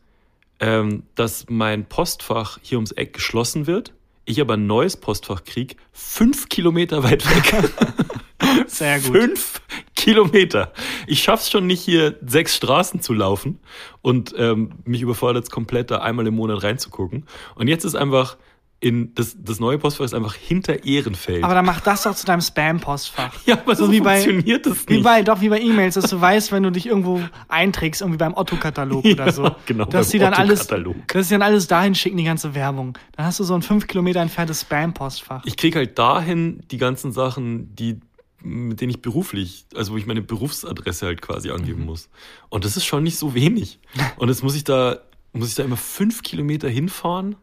ähm, dass mein Postfach hier ums Eck geschlossen wird. Ich aber ein neues Postfach krieg, fünf Kilometer weit weg. *laughs* *laughs* Sehr gut. Fünf Kilometer. Ich schaff's schon nicht, hier sechs Straßen zu laufen und ähm, mich überfordert es komplett, da einmal im Monat reinzugucken. Und jetzt ist einfach in das, das neue Postfach ist einfach hinter Ehrenfeld. Aber dann mach das doch zu deinem Spam-Postfach. ja, aber so, wie bei- funktioniert das Wie nicht. bei, doch wie bei E-Mails, dass du weißt, wenn du dich irgendwo einträgst, irgendwie beim Otto-Katalog *laughs* oder so, Ja, genau, dass sie dann alles, dass sie dann alles dahin schicken, die ganze Werbung. Dann hast du so ein fünf Kilometer entferntes Spam-Postfach. ich krieg halt dahin die ganzen Sachen, die mit denen ich beruflich, also wo ich meine Berufsadresse halt quasi Mhm. angeben muss. Und das ist schon nicht so wenig. *laughs* Und jetzt muss ich da, muss ich da immer fünf Kilometer hinfahren,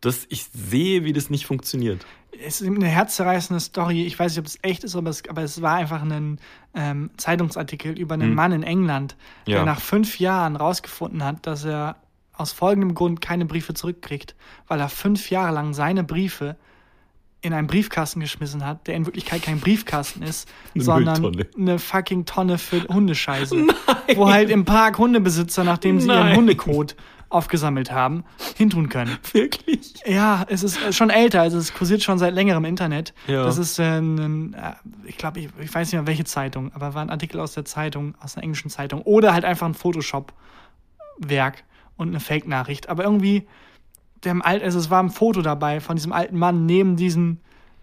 dass ich sehe, wie das nicht funktioniert. Es ist eine herzzerreißende Story. Ich weiß nicht, ob es echt ist, aber es, aber es war einfach ein ähm, Zeitungsartikel über einen Mann in England, der Hm. Ja. nach fünf Jahren rausgefunden hat, dass er aus folgendem Grund keine Briefe zurückkriegt, weil er fünf Jahre lang seine Briefe in einen Briefkasten geschmissen hat, der in Wirklichkeit kein Briefkasten ist, *laughs* Eine sondern Mülltonne. eine fucking Tonne für Hundescheiße. *laughs* Wo halt im Park Hundebesitzer, nachdem sie ihren Nein. Hundekot aufgesammelt haben, hintun können. *laughs* Wirklich? Ja, es ist schon älter, also es kursiert schon seit längerem im Internet. Ja. Das ist äh, ein, äh, ich glaube, ich, ich weiß nicht mehr welche Zeitung, aber war ein Artikel aus der Zeitung, aus einer englischen Zeitung. Oder halt einfach ein Photoshop-Werk und eine Fake-Nachricht. Aber irgendwie, dem Alt, also es war ein Foto dabei von diesem alten Mann neben diesem,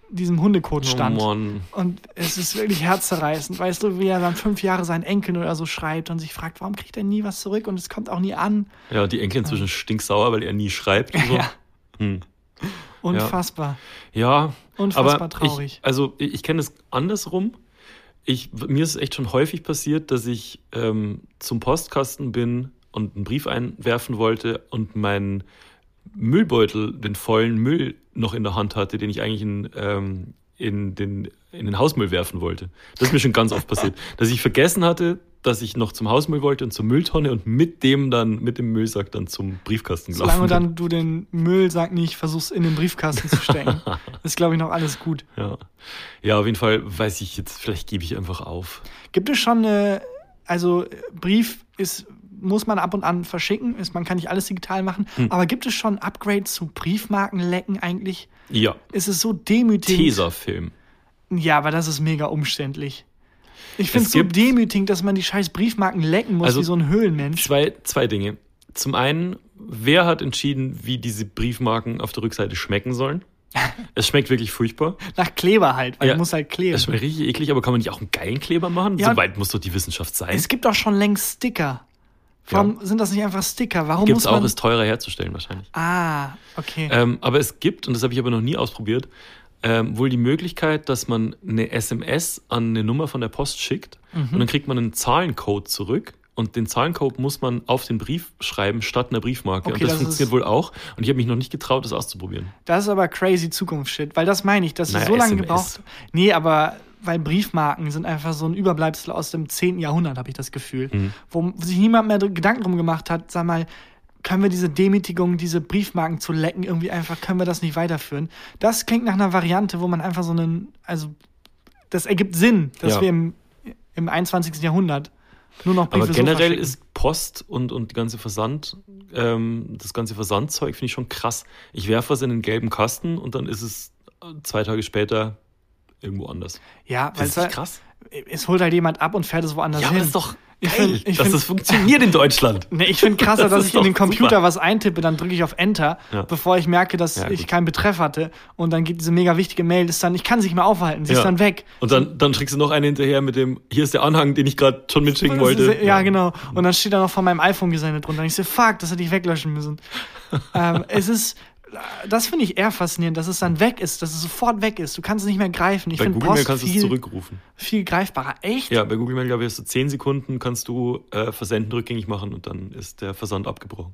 diesem Hundekot stand. Oh Mann. Und es ist wirklich herzzerreißend. Weißt du, wie er dann fünf Jahre seinen Enkeln oder so schreibt und sich fragt, warum kriegt er nie was zurück und es kommt auch nie an. Ja, die Enkel inzwischen stinksauer, weil er nie schreibt. Und so. Ja. Hm. Unfassbar. Ja, Unfassbar aber traurig. Ich, also ich, ich kenne es andersrum. Ich, mir ist es echt schon häufig passiert, dass ich ähm, zum Postkasten bin und einen Brief einwerfen wollte und meinen Müllbeutel, den vollen Müll noch in der Hand hatte, den ich eigentlich in, ähm, in, den, in den Hausmüll werfen wollte. Das ist mir schon ganz oft passiert. *laughs* Dass ich vergessen hatte, dass ich noch zum Hausmüll wollte und zur Mülltonne und mit dem dann, mit dem Müllsack dann zum Briefkasten gelaufen Solange bin. dann du den Müllsack nicht versuchst in den Briefkasten zu stecken, *laughs* ist, glaube ich, noch alles gut. Ja. ja, auf jeden Fall weiß ich jetzt, vielleicht gebe ich einfach auf. Gibt es schon eine, also Brief ist, muss man ab und an verschicken, ist, man kann nicht alles digital machen, Hm. aber gibt es schon Upgrades zu Briefmarkenlecken eigentlich? Ja, Ist es so demütigend? Tesafilm. Ja, aber das ist mega umständlich. Ich finde Es so demütigend, dass man die scheiß Briefmarken lecken muss, Also wie so ein Höhlenmensch. Zwei, zwei Dinge. Zum einen, wer hat entschieden, wie diese Briefmarken auf der Rückseite schmecken sollen? *laughs* Es schmeckt wirklich furchtbar. Nach Kleber halt, weil Ja. du musst halt kleben. Es schmeckt richtig eklig, aber kann man nicht auch einen geilen Kleber machen? Ja, so weit muss doch die Wissenschaft sein. Es gibt doch schon längst Sticker. Warum sind das nicht einfach Sticker? Warum Gibt muss es man... auch, ist teurer herzustellen wahrscheinlich. ah, okay. Ähm, aber es gibt, und das habe ich aber noch nie ausprobiert, ähm, wohl die Möglichkeit, dass man eine SMS an eine Nummer von der Post schickt Mhm. und dann kriegt man einen Zahlencode zurück. Und den Zahlencode muss man auf den Brief schreiben statt einer Briefmarke. Okay, und das, das funktioniert wohl auch. Und ich habe mich noch nicht getraut, das auszuprobieren. Das ist aber crazy Zukunftsshit, weil das meine ich, dass Naja, so lange SMS. gebraucht. Nee, aber weil Briefmarken sind einfach so ein Überbleibsel aus dem 10. Jahrhundert, habe ich das Gefühl. Mhm. Wo sich niemand mehr Gedanken drum gemacht hat, sag mal, können wir diese Demütigung, diese Briefmarken zu lecken, irgendwie einfach, können wir das nicht weiterführen? Das klingt nach einer Variante, wo man einfach so einen, also das ergibt Sinn, dass Ja. wir im, im 21. Jahrhundert nur noch Briefe Aber so generell verschicken. ist Post und, und die ganze Versand, ähm, das ganze Versandzeug finde ich schon krass. Ich werfe was in den gelben Kasten und dann ist es äh, zwei Tage später irgendwo anders. ja, Das weil ist halt- krass. es holt halt jemand ab und fährt es woanders Ja, hin. aber das ist doch Ich geil, find- ich dass find- das funktioniert in Deutschland. *laughs* Nee, ich finde krasser, *laughs* Das dass ich in den Computer super. was eintippe, dann drücke ich auf Enter, Ja. bevor ich merke, dass Ja, ich keinen Betreff hatte. Und dann geht diese mega wichtige Mail, ist dann, ich kann sie nicht mehr aufhalten, sie Ja. ist dann weg. Und dann, dann schickst du noch einen hinterher mit dem, hier ist der Anhang, den ich gerade schon mitschicken wollte. Ja, genau. Und dann steht da noch von meinem iPhone gesendet drunter. Und ich so, fuck, das hätte ich weglöschen müssen. *laughs* ähm, es ist, das finde ich eher faszinierend, dass es dann weg ist, dass es sofort weg ist. Du kannst es nicht mehr greifen. Ich Bei Google Mail Post kannst du es zurückrufen. viel greifbarer. Echt? Ja, bei Google Mail, glaube ich, hast du 10 Sekunden, kannst du äh, Versenden rückgängig machen und dann ist der Versand abgebrochen.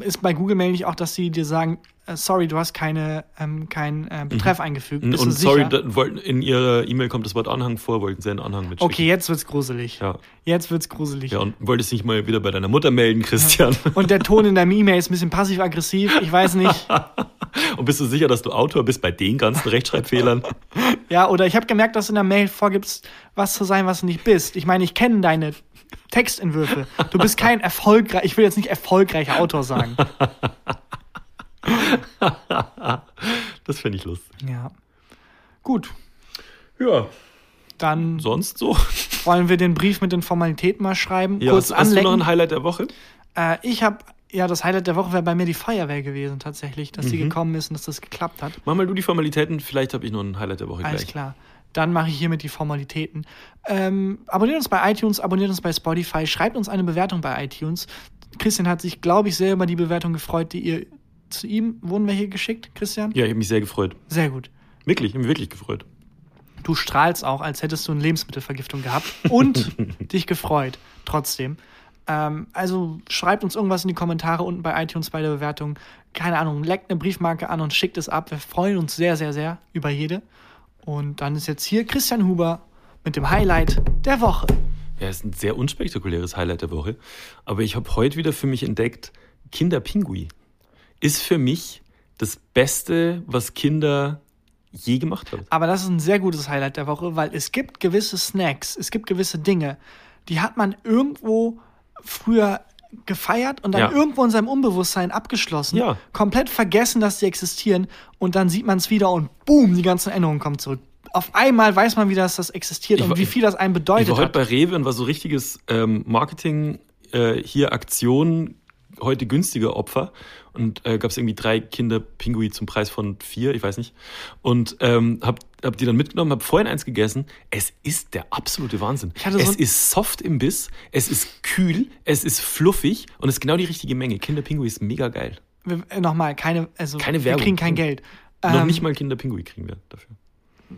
Ist bei Google Mail nicht auch, dass sie dir sagen, äh, sorry, du hast keine, ähm, keinen äh, Betreff eingefügt. Bist und sorry, da, wollten, in ihrer E-Mail kommt das Wort Anhang vor, wollten sie einen Anhang mitschicken. Okay, jetzt wird's gruselig. Ja. Jetzt wird's gruselig. Ja, und wolltest dich mal wieder bei deiner Mutter melden, Christian. *laughs* Und der Ton in deinem E-Mail ist ein bisschen passiv-aggressiv. Ich weiß nicht. *laughs* Und bist du sicher, dass du Autor bist bei den ganzen Rechtschreibfehlern? *laughs* Ja, oder ich habe gemerkt, dass du in der Mail vorgibst, was zu sein, was du nicht bist. Ich meine, ich kenne deine Textentwürfe. Du bist kein erfolgreich, ich will jetzt nicht erfolgreicher Autor sagen. Das finde ich lustig. Ja. Gut. Ja. Dann Sonst so? wollen wir den Brief mit den Formalitäten mal schreiben. Ja, kurz hast, hast du noch anlecken. ein Highlight der Woche? Äh, ich habe, ja, das Highlight der Woche wäre bei mir die Feuerwehr gewesen, tatsächlich, dass Mhm. die gekommen ist und dass das geklappt hat. Mach mal du die Formalitäten, vielleicht habe ich noch ein Highlight der Woche Alles gleich. klar. Dann mache ich hiermit die Formalitäten. Ähm, abonniert uns bei iTunes, abonniert uns bei Spotify, schreibt uns eine Bewertung bei iTunes. Christian hat sich, glaube ich, sehr über die Bewertung gefreut, die ihr zu ihm wurden wir hier geschickt, Christian? Ja, ich habe mich sehr gefreut. Sehr gut. Wirklich, ich habe mich wirklich gefreut. Du strahlst auch, als hättest du eine Lebensmittelvergiftung gehabt und *laughs* dich gefreut, trotzdem. Ähm, also schreibt uns irgendwas in die Kommentare unten bei iTunes bei der Bewertung. Keine Ahnung, leckt eine Briefmarke an und schickt es ab. Wir freuen uns sehr, sehr, sehr über jede. Und dann ist jetzt hier Christian Huber mit dem Highlight der Woche. Ja, ist ein sehr unspektakuläres Highlight der Woche. Aber ich habe heute wieder für mich entdeckt, Kinderpingui ist für mich das Beste, was Kinder je gemacht haben. Aber das ist ein sehr gutes Highlight der Woche, weil es gibt gewisse Snacks, es gibt gewisse Dinge, die hat man irgendwo früher gefeiert und dann Ja. irgendwo in seinem Unbewusstsein abgeschlossen, Ja. komplett vergessen, dass sie existieren und dann sieht man es wieder und boom, die ganzen Erinnerungen kommen zurück. Auf einmal weiß man wieder, dass das existiert Ich und war- wie viel das einem Ich bedeutet war heute hat. bei Rewe und war so richtiges ähm, Marketing, äh, hier Aktion, heute günstiger Opfer. Und äh, gab es irgendwie drei Kinderpingui zum Preis von vier, ich weiß nicht. Und ähm, hab, hab die dann mitgenommen, hab vorhin eins gegessen. Es ist der absolute Wahnsinn. So es ist soft im Biss, es ist kühl, es ist fluffig und es ist genau die richtige Menge. Kinderpingui ist mega geil. Wir- äh, Nochmal, keine, also Keine wir Werbung. kriegen kein Geld. Noch Ähm, nicht mal Kinderpingui kriegen wir dafür.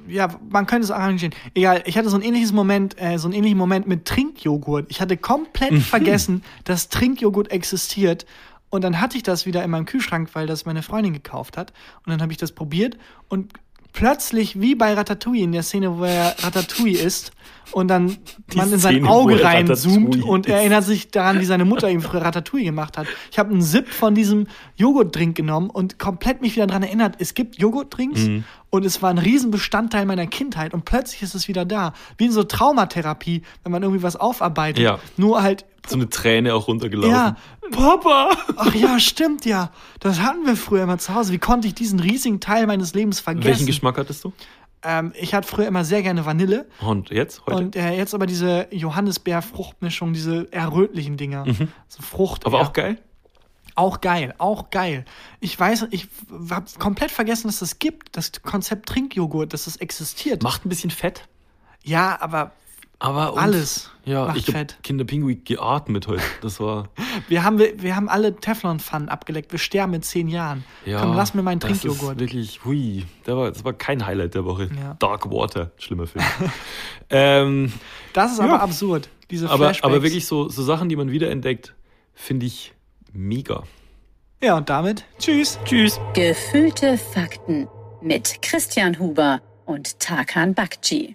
ja, man könnte es arrangieren. Egal, ich hatte so ein ähnliches Moment, äh, so einen ähnlichen Moment mit Trinkjoghurt. Ich hatte komplett Mhm. vergessen, dass Trinkjoghurt existiert. Und dann hatte ich das wieder in meinem Kühlschrank, weil das meine Freundin gekauft hat. Und dann habe ich das probiert und plötzlich, wie bei Ratatouille, in der Szene, wo er Ratatouille isst und dann Die man in sein Szene, Auge reinzoomt und er erinnert sich daran, wie seine Mutter ihm früher Ratatouille gemacht hat. Ich habe einen Sip von diesem Joghurtdrink genommen und komplett mich wieder daran erinnert, es gibt Joghurtdrinks Mhm. und es war ein Riesenbestandteil meiner Kindheit und plötzlich ist es wieder da. Wie in so Traumatherapie, wenn man irgendwie was aufarbeitet. Ja. Nur halt, So eine Träne auch runtergelaufen. ja, Papa! ach ja, stimmt ja. Das hatten wir früher immer zu Hause. Wie konnte ich diesen riesigen Teil meines Lebens vergessen? Welchen Geschmack hattest du? Ähm, ich hatte früher immer sehr gerne Vanille. Und jetzt? Heute? Und äh, jetzt aber diese Johannisbeer-Fruchtmischung, diese eher rötlichen Dinger. So Frucht. Mhm. Aber eher. auch geil? Auch geil, auch geil. Ich weiß, ich habe komplett vergessen, dass das gibt, das Konzept Trinkjoghurt, dass das existiert. Macht ein bisschen Fett. Ja, aber Aber und- Alles Ja, macht ich habe Fett. Kinderpingui geatmet heute. Das war. *laughs* wir haben, wir, wir haben alle Teflonpfannen abgeleckt. Wir sterben in zehn Jahren. Ja, Komm, lass mir meinen das ist Trinkjoghurt. Wirklich, hui. Das war, das war kein Highlight der Woche. Ja. Dark Water, schlimmer Film. *laughs* *laughs* ähm, Das ist aber Ja. absurd. Diese aber, Flashbacks. aber wirklich so, so Sachen, die man wiederentdeckt, finde ich mega. Ja, und damit tschüss. Tschüss. Gefühlte Fakten mit Christian Huber und Tarkan Bakci.